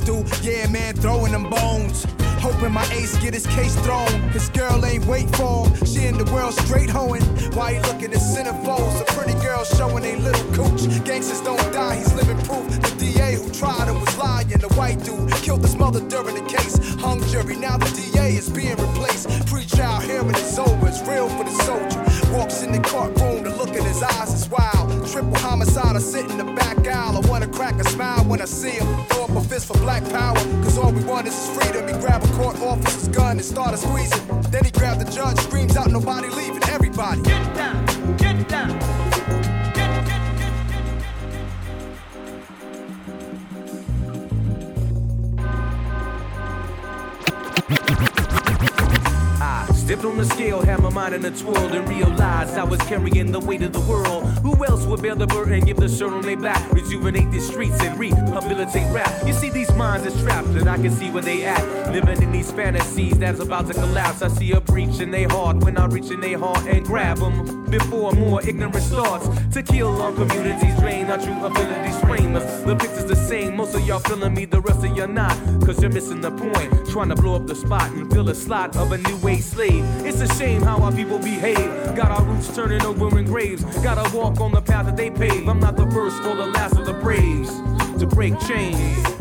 [SPEAKER 19] do. Yeah, man, throwing them bones. Hoping my ace get his case thrown. His girl ain't wait for him. She in the world straight hoeing. Why he looking at centerfolds? A pretty girl showing a little cooch. Gangsters don't die, he's living proof. The DA who tried him was lying. The white dude killed his mother during the case. Hung jury, now the DA is being replaced. Pre-trial hearing is over, it's real for the soldier. Walks in the courtroom, the look in his eyes is wild. Triple homicide, I sit in the back aisle. I wanna crack a smile when I see him. Throw up a fist for black power, cause all we want is his freedom. He grab a court officer's gun and started squeezing. Then he grabbed the judge, screams out, nobody leaving, everybody.
[SPEAKER 43] I stepped on the scale, had my mind in a twirl, and realized I was carrying the weight of the world. Who else would bear the burden, give the shirt on their back, rejuvenate the streets and rehabilitate rap? You see, these minds are trapped, and I can see where they at. Living in these fantasies that's about to collapse. I see a breach in their heart when I reach in their heart and grab them before more ignorance starts to kill our communities, drain our true abilities, frame us. The picture's the same, most of y'all feeling me, the rest of y'all not, cause you're missing the point. Trying to blow up the spot and fill a slot of a new age slave. It's a shame how our people behave. Got our roots turning over in graves. Gotta walk on the path that they pave. I'm not the first or the last of the braves to break chains.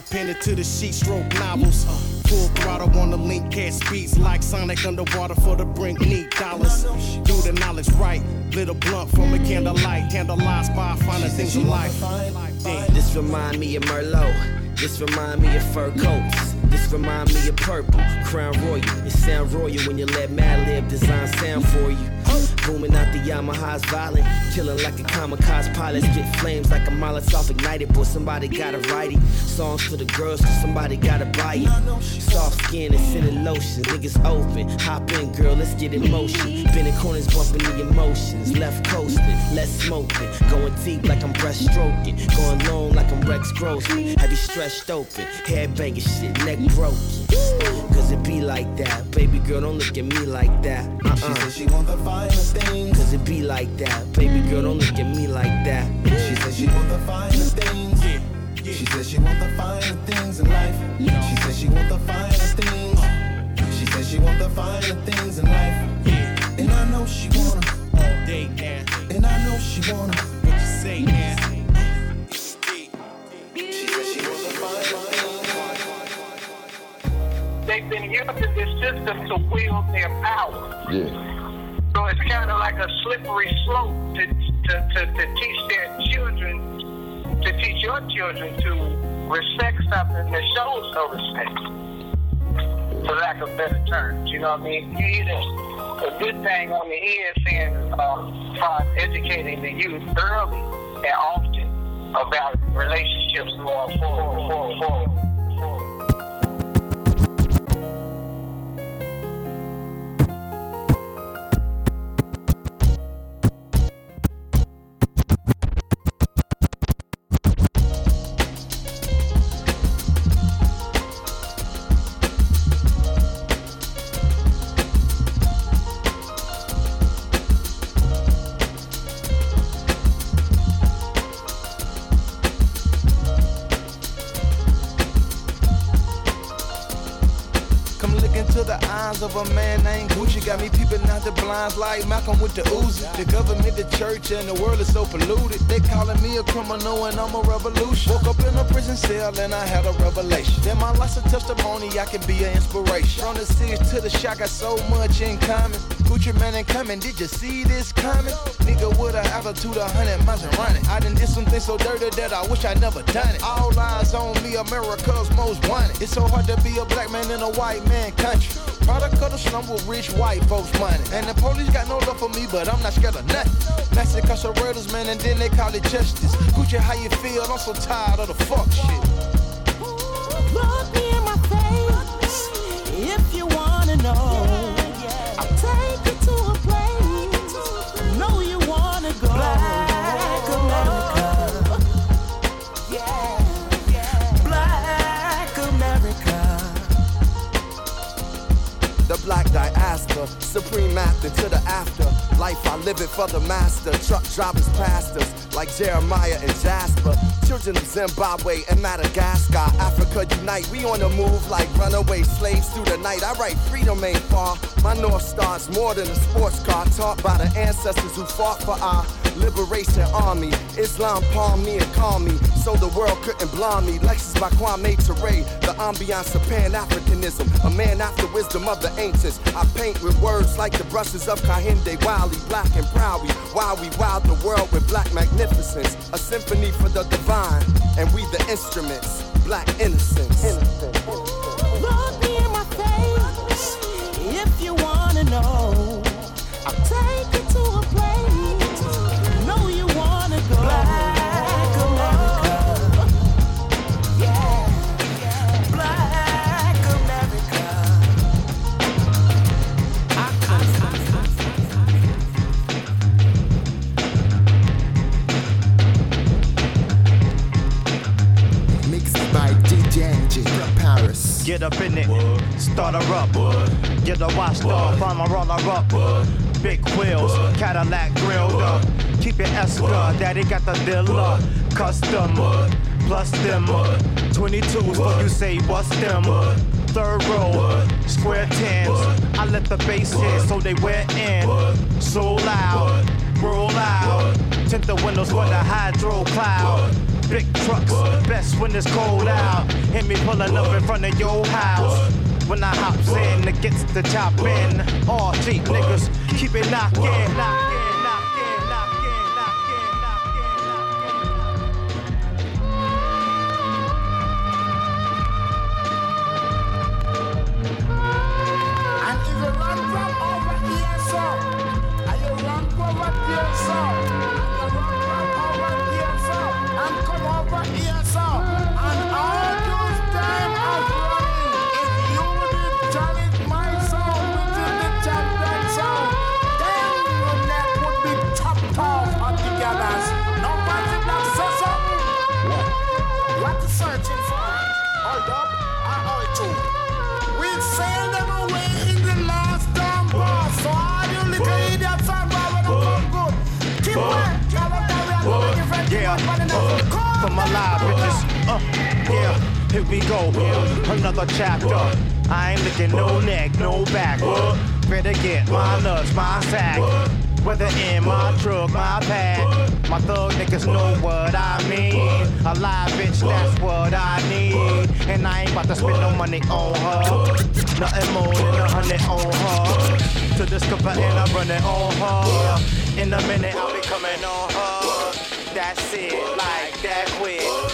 [SPEAKER 43] I
[SPEAKER 14] pen it to the sheet stroke novels. Full throttle on the link, cat speeds like Sonic underwater for the brink. Need dollars. Do the knowledge right. Little blunt from a candlelight. Candlelights by finer things in life.
[SPEAKER 37] This remind me of Merlot. This remind me of fur coats. This remind me of purple, crown royal. It sound royal when you let Mad Madlib design sound for you. Booming out the Yamaha's violent, killing like a kamikaze pilot. Spit flames like a Molotov ignited. Boy, somebody gotta write it. Songs for the girls, cause somebody gotta buy it. Soft skin and scented lotions, niggas open. Hop in, girl, let's get in motion. Bending corners, bumping the emotions. Left coasting, less smoking. Going deep like I'm breaststroking. Going long like I'm Rex Grossman. You stretched open? Head banging shit, neck broken. Cause it be like that. Baby girl, don't look at me like that. Uh-uh.
[SPEAKER 45] She said she want the finer things.
[SPEAKER 37] Cause it be like that. Baby girl, don't look at me like that.
[SPEAKER 45] She said she want the finer things. She said she want the finer things in life. She said she want the finer things. She said she want the finer things in life. And I know she wanna.
[SPEAKER 14] All day now.
[SPEAKER 45] And I know she wanna.
[SPEAKER 14] What you say now?
[SPEAKER 46] They've been using this system to wield their power.
[SPEAKER 40] Yeah.
[SPEAKER 46] So it's kind of like a slippery slope to, to, to, to teach their children, to teach your children to respect something that shows no respect. for lack of better terms. You know what I mean? You hit a, good thing on the head saying, uh, try educating the youth early and often about relationships going forward, forward, forward, forward.
[SPEAKER 14] Like Malcolm with the Uzi. The government, the church, and the world is so polluted. They calling me a criminal and I'm a revolution. Woke up in a prison cell and I had a revelation. Then my life's a testimony, I can be an inspiration. From the cities to the shop, got so much in common. Gucci Mane ain't coming, did you see this coming? Nigga with an altitude of 100 miles and running. I done did something so dirty that I wish I never done it. All eyes on me, America's most wanted. It's so hard to be a black man in a white man country. Product of the slum with rich white folks money. And the police got no love for me, but I'm not scared of nothing. That's it, cause man, and then they call it justice. Gucci, how you feel? I'm so tired of the fuck shit.
[SPEAKER 25] Supreme master to the after. Life I live it for the master. Truck drivers, pastors, like Jeremiah and Jasper. Children of Zimbabwe and Madagascar. Africa unite, we on the move like runaway slaves through the night. I write freedom ain't far. My North Star's more than a sports car. Taught by the ancestors who fought for our liberation army. Islam palm me and calm me, so the world couldn't blind me. Lexus by Kwame Ture, the ambiance of Pan-Africanism. A man after wisdom of the ancients. I paint with words like the brushes of Kehinde Wiley, black and proud. We while we wild the world with black magnificence. A symphony for the divine, and we the instruments. Black innocence.
[SPEAKER 11] Look
[SPEAKER 29] Get up in it, start her up. Get her washed off, I'ma roll her up. Big wheels, Cadillac grilled up. Keep it Esca, daddy got the dealer. Custom, plus them. 22s, what you say what's them? Third row, square tens. I let the bass hit so they wear in. So loud, roll out. Tint the windows for the hydro cloud. Big trucks, best when it's cold out. Hit me pulling up in front of your house. When I hops in, it gets the chop in. All cheap niggas, keep it knocking. knocking. Uh, for my live bitches. Uh, yeah, here we go. Another chapter. I ain't licking no neck, no back. Better get my nuts, my sack. Whether in my truck, my pad. My thug niggas know what I mean. A live bitch, that's what I need. And I ain't about to spend no money on her. Nothing more than a hundred on her. To discover and I'm running on her. In a minute, I'll be coming on her. That's it, like that quick.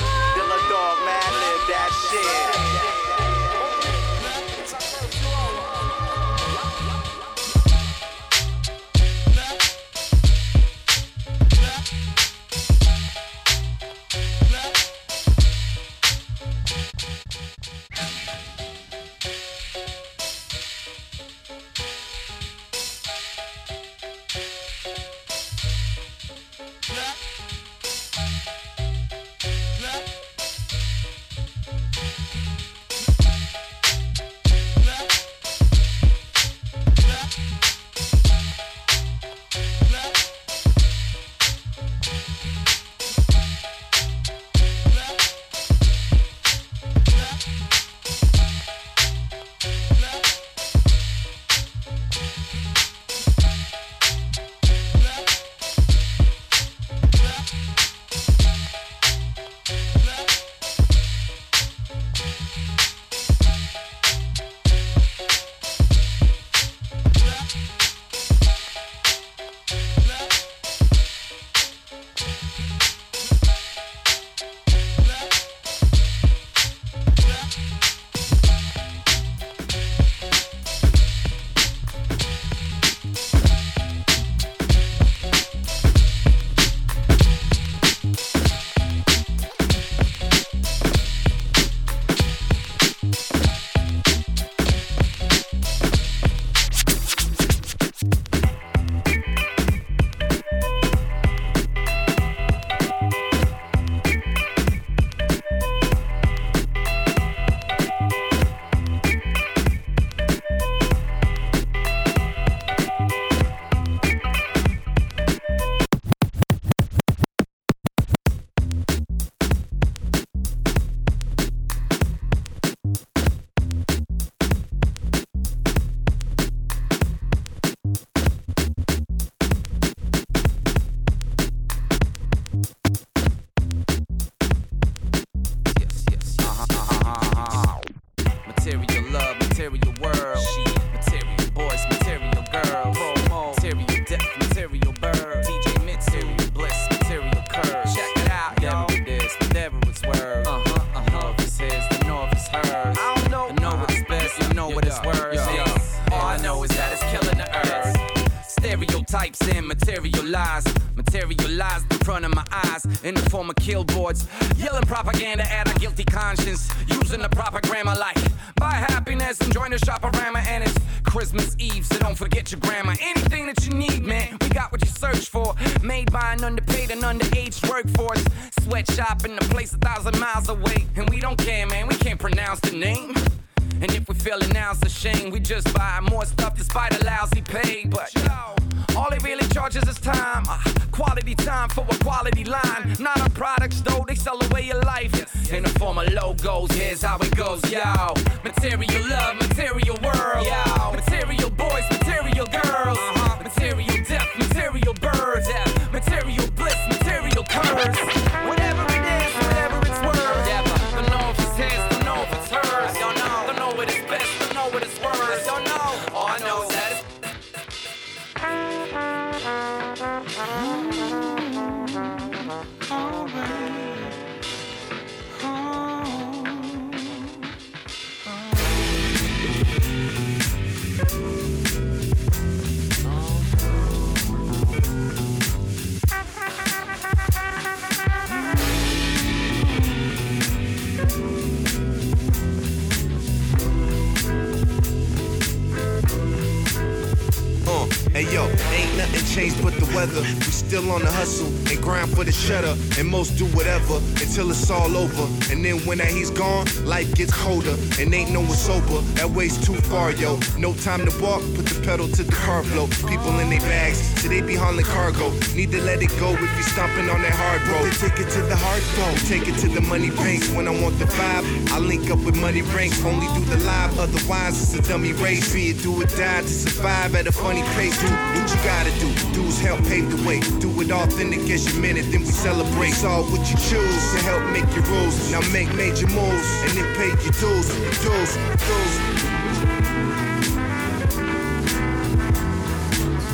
[SPEAKER 47] A
[SPEAKER 25] dummy race. Be it do or die to survive at a funny pace. Do what you gotta do. Dudes help pave the way. Do it authentic as you meant it, then we celebrate. It's all what you choose to help make your rules. Now make major moves and then pay your dues. Dues, dues.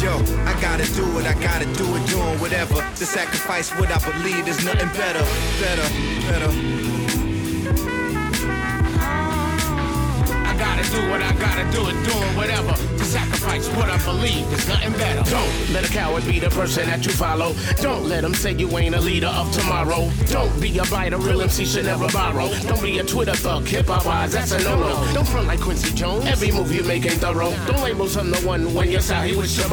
[SPEAKER 25] Yo, I gotta do it, I gotta do it, doing whatever. To sacrifice what I believe is nothing better, better, better.
[SPEAKER 43] Gotta do what I gotta do doing whatever to sacrifice what I believe. There's nothing better. Don't let a coward be the person that you follow. Don't let them say you ain't a leader of tomorrow. Don't be a biter, real MC should never borrow. Don't be a Twitter thug, hip hop wise, that's a no no. Don't front like Quincy Jones. Every move you make ain't thorough. Don't label some the one when you're he wish to.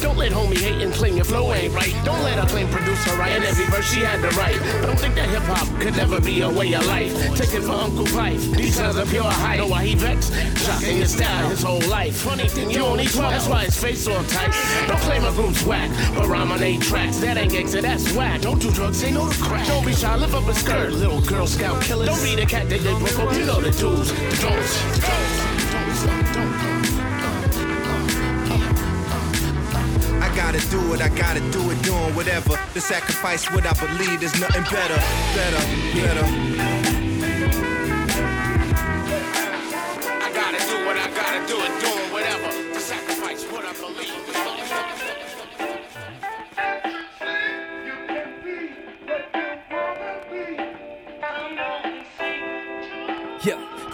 [SPEAKER 43] Don't let homie hate and claim your flow ain't right. Don't let her claim producer right. And every verse she had to write. Don't think that hip hop could never be a way of life. Take it for Uncle Pipe. These sons are pure hype. Know why he vexed? Shocking his style his whole life. Funny thing, you only 12. That's why his face all tight. Don't claim a group's whack, but rhyme on eight tracks. That ain't gangsta, that's whack. Don't do drugs, ain't no to crack. Don't be shy, lift up a skirt. Little Girl Scout killers. Don't be the cat that they broke up. You know the dudes. The don'ts. The
[SPEAKER 25] gotta do it, I gotta do it, doing whatever. To sacrifice what I believe is nothing better, better, better.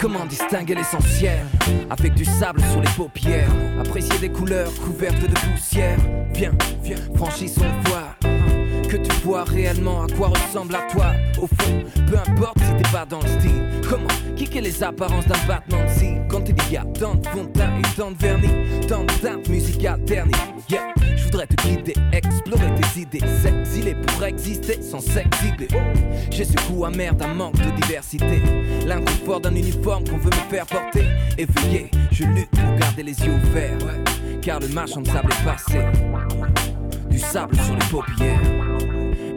[SPEAKER 48] Comment distinguer l'essentiel? Avec du sable sur les paupières. Apprécier des couleurs couvertes de poussière. Viens, viens, franchissons le voile vois réellement à quoi ressemble à toi Au fond, peu importe si t'es pas dans le style. Comment kicker les apparences d'un de cils Quand il y a tant de fond de et tant de vernis. Tant de teintes musicales ternies Yeah, je voudrais te guider, explorer tes idées. S'exiler pour exister sans s'exhiber J'ai ce goût amer d'un manque de diversité. L'inconfort d'un uniforme qu'on veut me faire porter. Éveillé, je lutte pour garder les yeux ouverts. Car le marchand de sable est passé. Du sable sur les paupières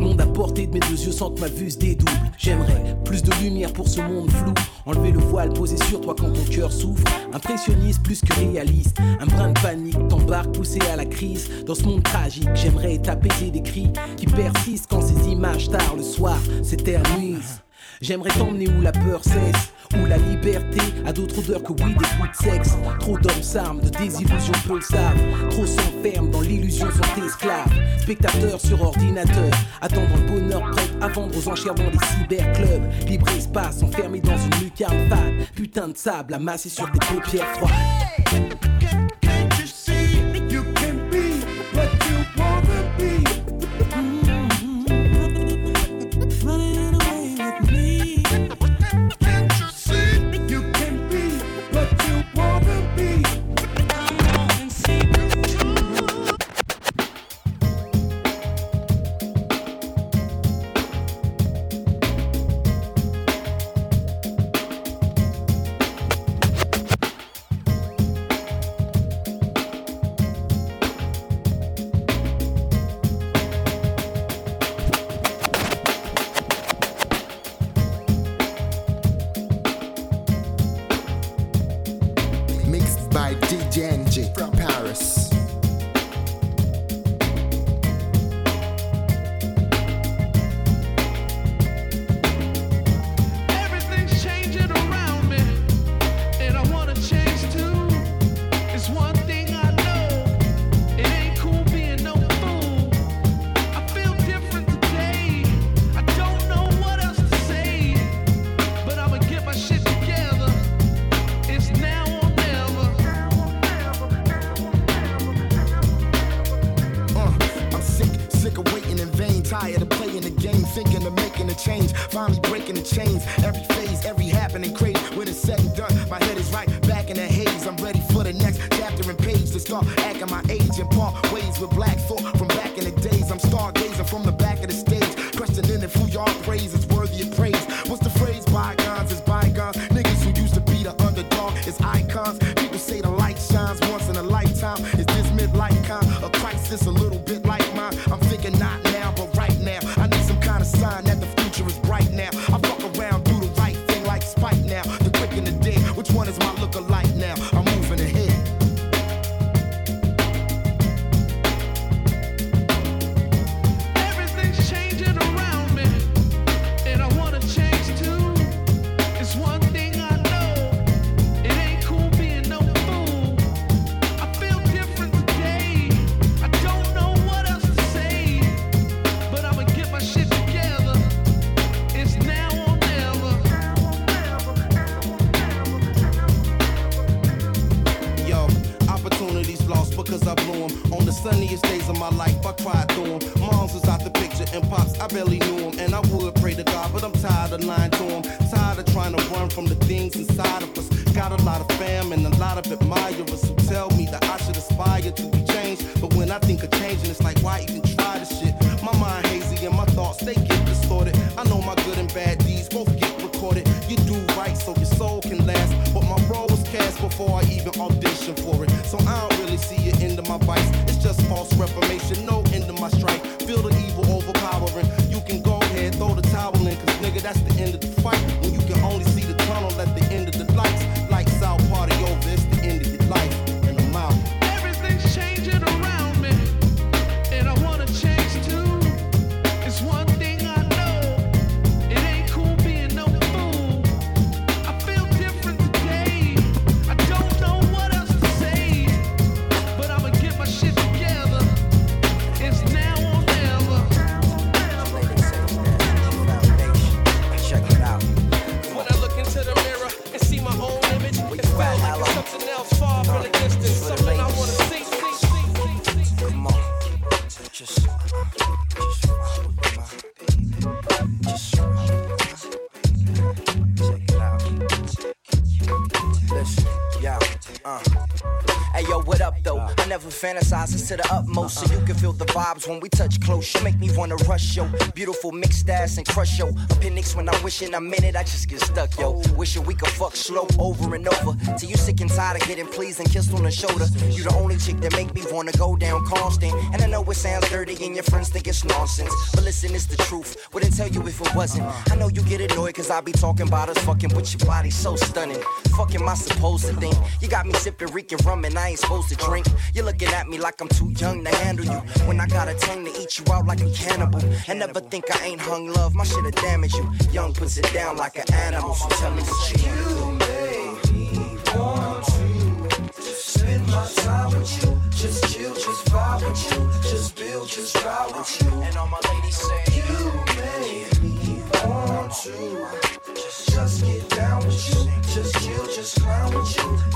[SPEAKER 49] Le monde à portée de mes deux yeux sans que ma vue se dédouble. J'aimerais plus de lumière pour ce monde flou. Enlever le voile posé sur toi quand ton cœur souffre. Impressionniste plus que réaliste. Un brin de panique t'embarque poussé à la crise. Dans ce monde tragique, j'aimerais t'apaiser des cris qui persistent quand ces images tard le soir s'éternisent.
[SPEAKER 50] J'aimerais t'emmener où la peur cesse, où la liberté a d'autres odeurs que oui, des coups de sexe. Trop d'hommes s'arment de désillusions, peu le savent. Trop s'enferment dans l'illusion, sont esclaves. Spectateurs sur ordinateur, attendant le bonheur prêt à vendre aux enchères dans les cyberclubs. Libre espace, enfermé dans une lucarne fade. Putain de sable, amassé sur des paupières froides.
[SPEAKER 51] prioritize to
[SPEAKER 52] the
[SPEAKER 37] utmost so you can feel the vibes when we touch close. You make me wanna rush yo, beautiful mixed ass and crush yo. Appendix when I'm wishing I'm it, I just get stuck yo. Wishing we could fuck slow over and over till you sick and tired of getting pleased and kissed on the shoulder. You the only chick that make me wanna go down constant, and I know it sounds dirty and your friends think it's nonsense, but listen, it's the truth. Wouldn't tell you if it wasn't. I know you get annoyed cause I be talking about us fucking with your body so stunning fuck am I supposed to think? You got me sipping Rican rum and I ain't supposed to drink. You're looking at me like I'm too young to handle you. When I got a tongue to eat you out like a cannibal. And never think I ain't hung love, my shit'll damage you. Young puts it down like an animal, so tell me what you
[SPEAKER 50] made me want to spend my time with you. Just chill, just vibe with you. Just build, just ride with you.
[SPEAKER 37] And all my ladies say,
[SPEAKER 50] You made me want to. Just just clown with you.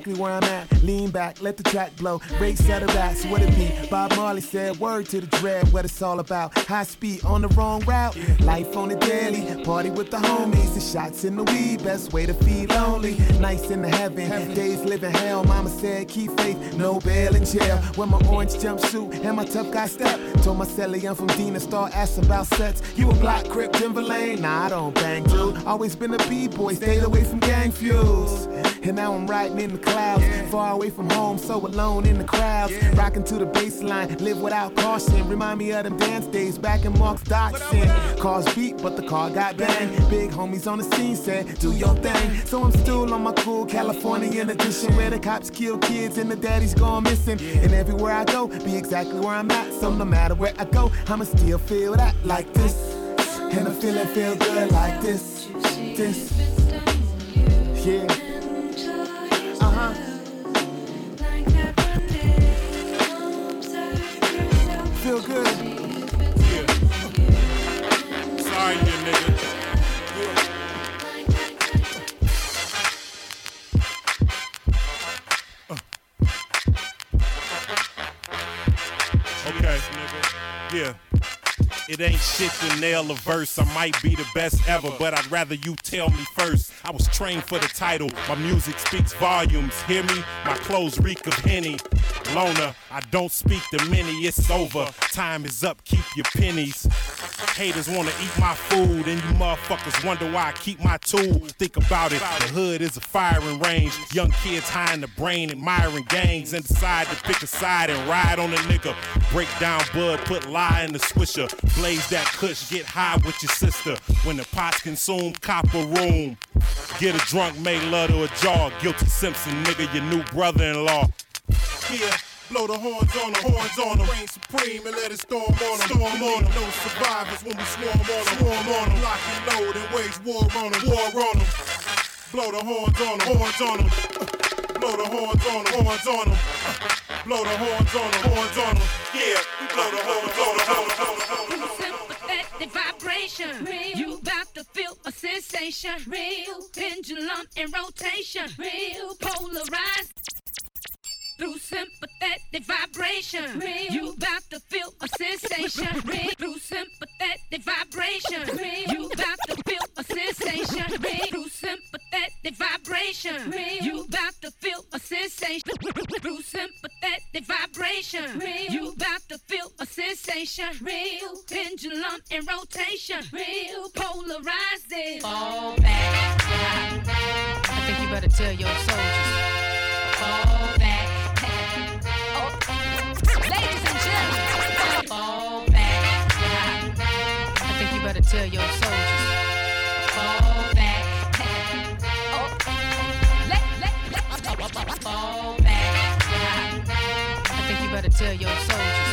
[SPEAKER 53] Exactly where I'm at. Lean back, let the track blow. Break set of rats, what it be? Bob Marley said, word to the dread, what it's all about. High speed on the wrong route. Life on the daily. Party with the homies. The shots in the weed. Best way to feel lonely. Nights in the heaven. Days living hell. Mama said, keep faith. No bail in jail. With my orange jumpsuit and my tough guy step. Told my celly I'm from Dean and start asking about sets. You a black crip, Timberlane? Nah, I don't bang, dude. Always been a B-boy. Stayed away from gang fuels. And now I'm riding in the clouds. Far away from home, so alone in the crowds. Rocking to the baseline, live without caution. Remind me of them dance days back in Mark's Dotson. Cars beat, but the car got banged. Big homies on the scene said, do your thing. So I'm still on my cool Californian edition where the cops kill kids and the daddy's gone missing. And everywhere I go, be exactly where I'm at. So no matter where I go, I'ma still feel that like this. And I feel it feel good like this. This. Yeah. Feel good.
[SPEAKER 54] Sorry, you nigga. Okay, yeah. It ain't shit to nail a verse. I might be the best ever, but I'd rather you tell me first. I was trained for the title. My music speaks volumes. Hear me? My clothes reek of Henny. Loner, I don't speak to many. It's over. Time is up. Keep your pennies. Haters wanna eat my food, and you motherfuckers wonder why I keep my tool. Think about it. The hood is a firing range. Young kids high in the brain, admiring gangs, and decide to pick a side and ride on a nigga. Break down bud, put lie in the swisher. Blaze that kush, get high with your sister. When the pots consume copper room.
[SPEAKER 55] Get a drunk, make love to a jaw. Guilty Simpson, nigga, your new brother-in-law.
[SPEAKER 54] Yeah, blow the horns on them, horns on them. Reign supreme and let it storm on them. Storm on them. No survivors when we swarm on them. Swarm on them. Lock and load and wage war on them. War on them. Blow the horns on them, horns on them. Blow the horns on them, horns on them. Blow the horns on them, horns on them. Yeah, we blow the horns on them, horns on them.
[SPEAKER 56] Sympathetic vibration. Real. You about to feel a sensation. Real. Pendulum in rotation. Real. Polarized. Through sympathetic vibration. Real. You about to feel a sensation. Real. Through sympathetic vibration. Real. You about to feel a sensation. Real. Through sympathetic vibration. Real. You about to feel a sensation. Through sympathetic vibration. Real. You about to feel a sensation. Real. Pendulum in rotation. Real. Polarizing. Fall back.
[SPEAKER 57] I think you better tell your soldiers.
[SPEAKER 56] Fall back. Fall back.
[SPEAKER 57] I think you better tell your soldiers.
[SPEAKER 56] Fall back. Oh. Let, let, let. Fall back.
[SPEAKER 57] I think you better tell your soldiers.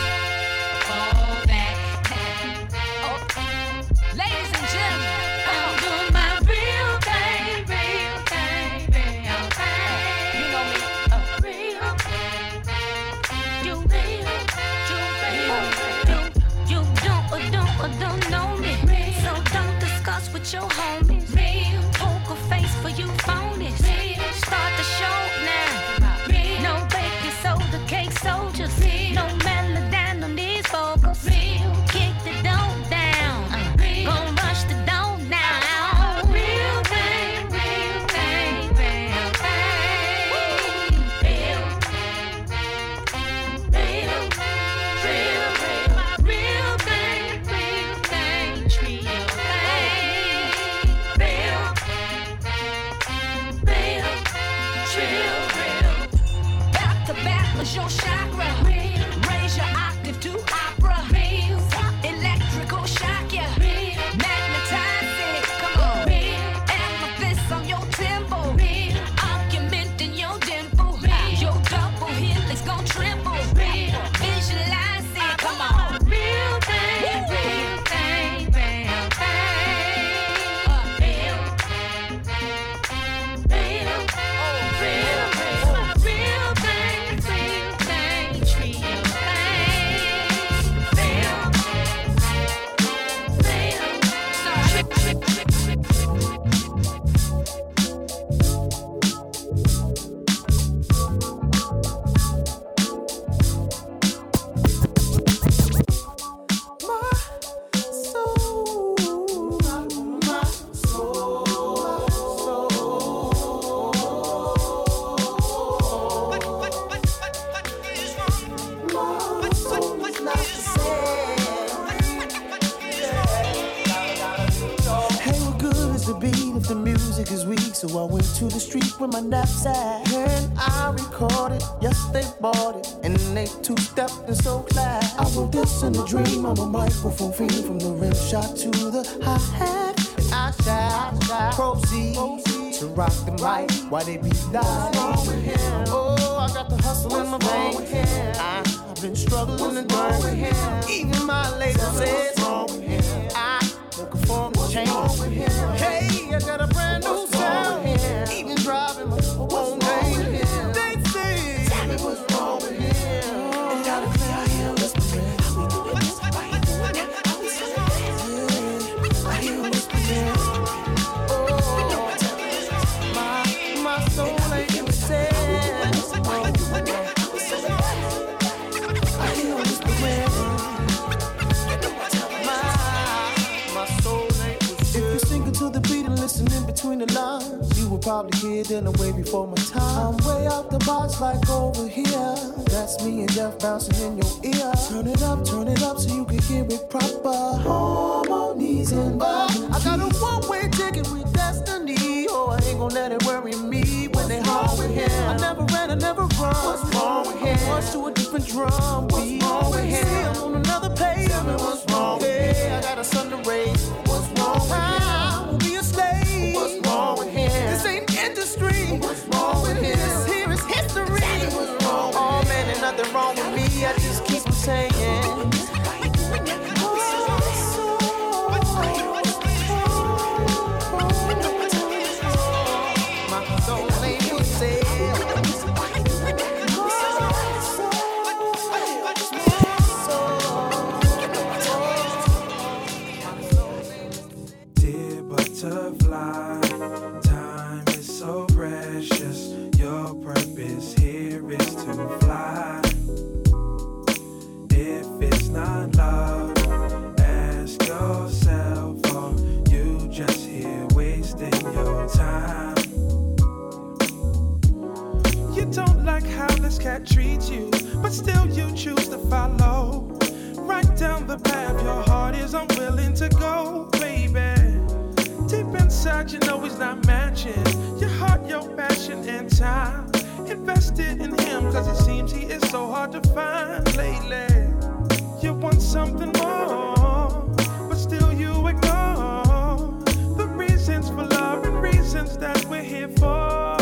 [SPEAKER 8] I went to the street with my knapsack and I recorded. Yes, they bought it and they two stepped and so glad. I wrote this in a dream. I'm a microphone fiend from the rim shot to the hi hat. I shall proceed to rock the mic while they be live. Oh, I got the hustle in my veins. I've been struggling to grind. Even my label says I won't conform to change. Hey, I got a brand new driving lines, you will probably hear it in a way before my time. I'm way out the box, like over here. That's me and Jeff bouncing in your ear. Turn it up, turn it up so you can hear it proper. Harmonies and oh, I got a one-way ticket with destiny. Oh, I ain't gonna let it worry me when they hard with him. I never ran, I never run. What's wrong with him? March to a different drum beat. What's wrong with him? See, I'm on another page. Tell me what's wrong with him. I got a son to raise. wrong with me, I just keep saying.
[SPEAKER 58] To go, baby. Deep inside, you know he's not matching your heart, your passion, and time. Invested in him, cause it seems he is so hard to find lately. You want something more, but still you ignore the reasons for love and reasons that we're here for.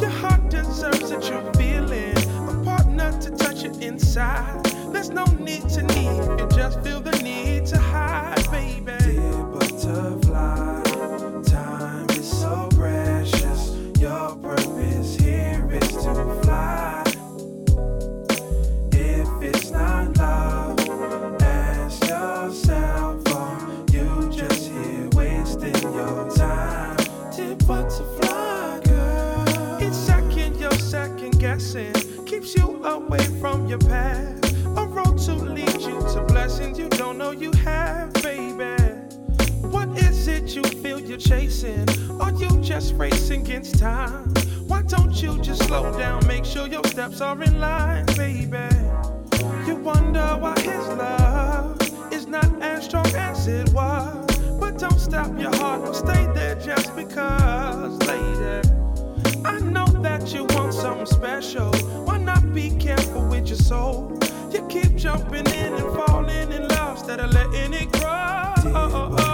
[SPEAKER 58] Your heart deserves that you're feeling, a partner to touch it inside. There's no need to need, you just feel the need to hide, baby. Dear butterfly, time is so precious. Your purpose here is to fly. If it's not love, ask yourself, are you just here wasting your time? Dear butterfly, girl, it's second, you're second guessing, keeps you away from your path. Blessings you don't know you have, baby. What is it you feel you're chasing? Are you just racing against time? Why don't you just slow down? Make sure your steps are in line, baby. You wonder why his love is not as strong as it was. But don't stop your heart, don't stay there just because, lady. I know that you want something special. Why not be careful with your soul? You keep jumping in and falling instead of letting it grow.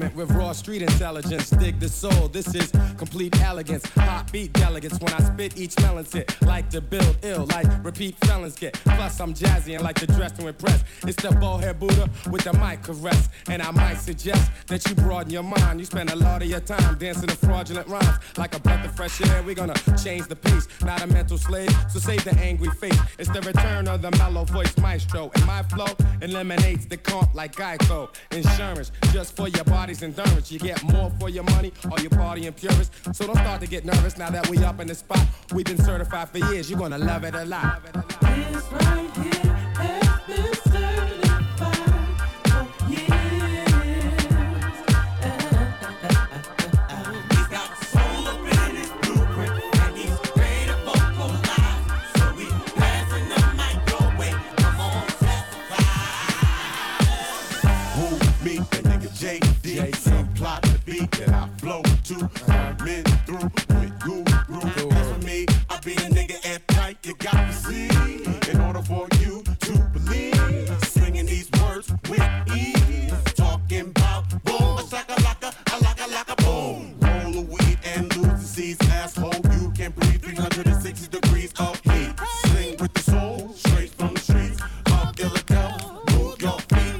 [SPEAKER 59] With raw street intelligence. Dig the soul. This is complete elegance. Hot beat delegates. When I spit, each melon hit. Like to build ill, like repeat felons get. Plus, I'm jazzy and like to dress to impress. It's the bald head Buddha with the mic caress. And I might suggest that you broaden your mind. You spend a lot of your time dancing to fraudulent rhymes. Like a breath of fresh air, we're gonna change the pace. Not a mental slave, so save the angry face. It's the return of the mellow voice maestro. And my flow eliminates the comp like Geico. Insurance, just for your body's endurance. You get more for your money, or your party purist. So don't start to get nervous now that we up in the spot. We've been certified for years, you're gonna love it a lot.
[SPEAKER 58] This right here has been certified for years.
[SPEAKER 60] He's got soul up in his blueprint, and he's ready to vocalize. So we passing the mic your way. Come on,
[SPEAKER 54] Who, me, that nigga JD. Subplot the beat that I flow to. See. In order for you to believe, singing these words with ease. Talking about boom, a shaka laka, a laka laka boom. Roll a weed and lose the seeds, asshole. You can breathe 360 degrees of heat. Sing with the soul, straight from the streets of Illinois. Move your feet.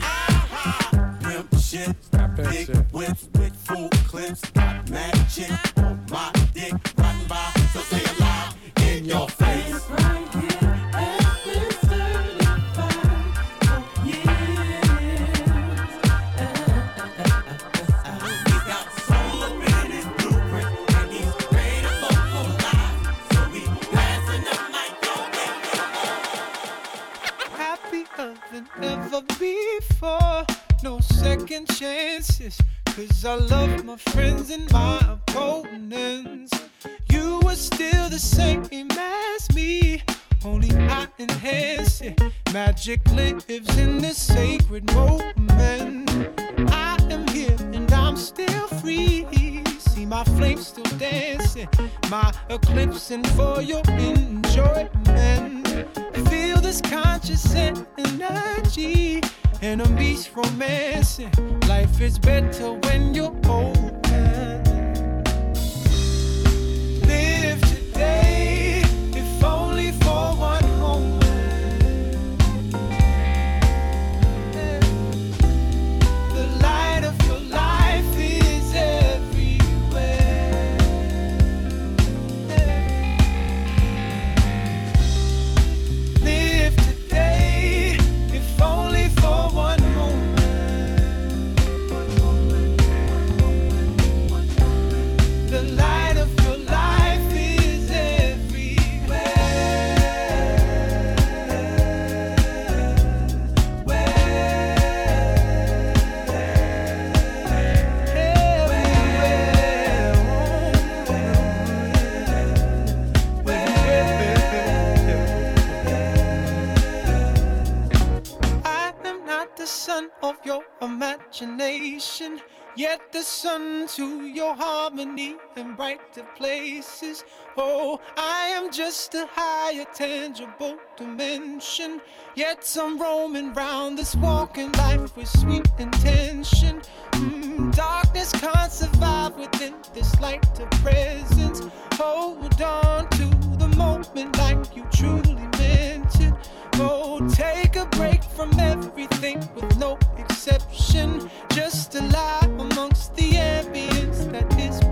[SPEAKER 54] Pimp shit, big whips with full clips. Got mad
[SPEAKER 61] I love my friends and my opponents. You were still the same as me, only I enhance it. Magic brighter places. Oh, I am just a higher tangible dimension. Yet I'm roaming round this walking life with sweet intention. Mm, darkness can't survive within this light of presence. Hold on to the moment like you truly meant it. Oh, take a break from everything with no exception. Just a lie amongst the ambience that is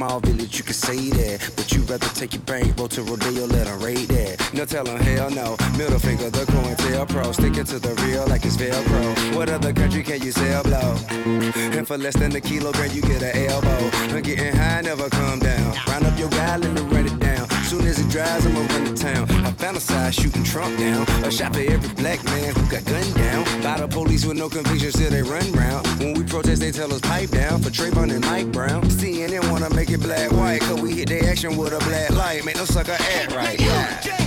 [SPEAKER 59] small village you can say that. But you rather take your bank, roll to Rodeo, let 'em rate that. No tell 'em hell no. Middle finger, the COINTELPRO. Sticking to the real like it's Velcro. What other country can you sell blow? And for less than a kilogram, you get an elbow. I'm getting high, never come down. Round up your guy, let me run it down. Soon as it dries, I'ma run to town. I fantasize shooting Trump down. A shot for every black man who got gunned down. By the police with no conviction, still they run round. When we protest, they tell us pipe down for Trayvon and Mike Brown. CNN wanna make it black white, cause we hit their action with a black light. Make no sucker act right. Yeah.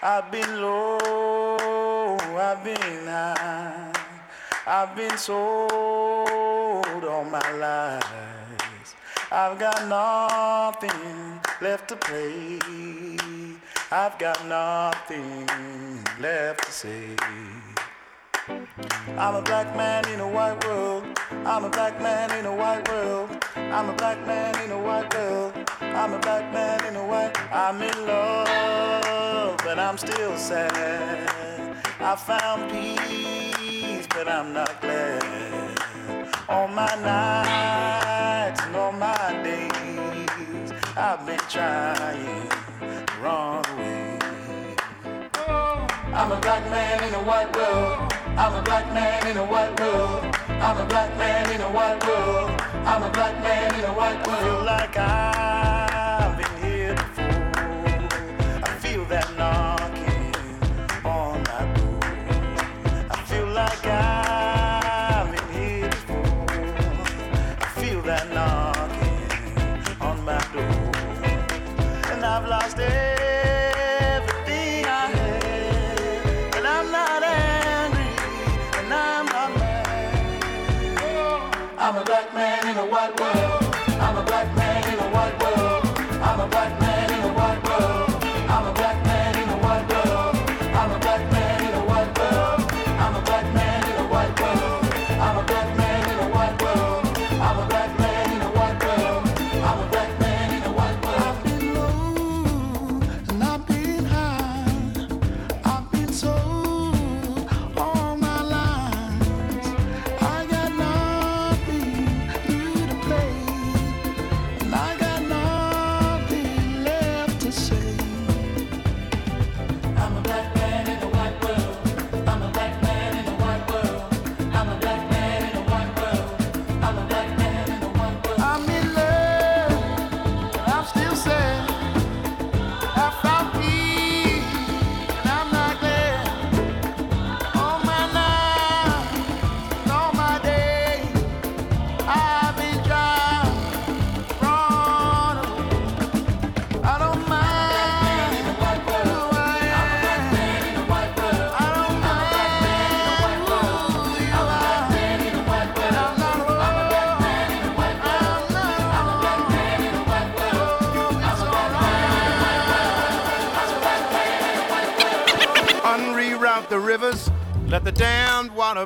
[SPEAKER 54] I've been low, I've been high, I've been sold all my life. I've got nothing left to play. I've got nothing left to say. I'm a black man in a white world. I'm a black man in a white world. I'm a black man in a white world. I'm a black man in a white. I'm in love, but I'm still sad. I found peace, but I'm not glad. On my nights and on my days, I've been trying the wrong way. I'm a black man in a white world. I'm a black man in a white world. I'm a black man in a white world. I'm a black man in a white world. Like I.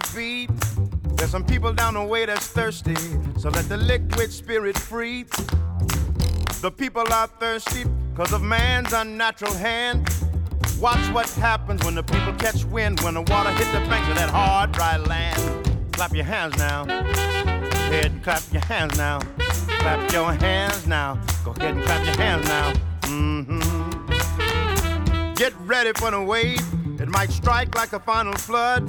[SPEAKER 29] There's some people down the way that's thirsty, so let the liquid spirit free. The people are thirsty because of man's unnatural hand. Watch what happens when the people catch wind, when the water hit the banks of that hard, dry land. Clap your hands now. Go ahead and clap your hands now. Clap your hands now. Go ahead and clap your hands now. hmm Get ready for the wave. It might strike like a final flood.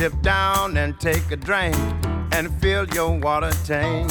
[SPEAKER 29] Dip down and take a drink and fill your water tank.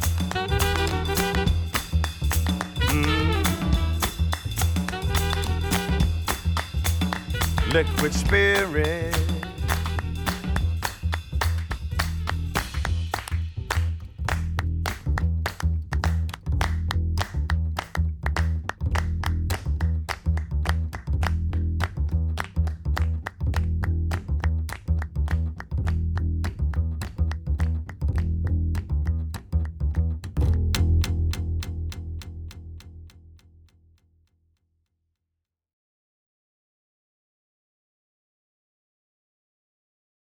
[SPEAKER 29] Liquid spirit.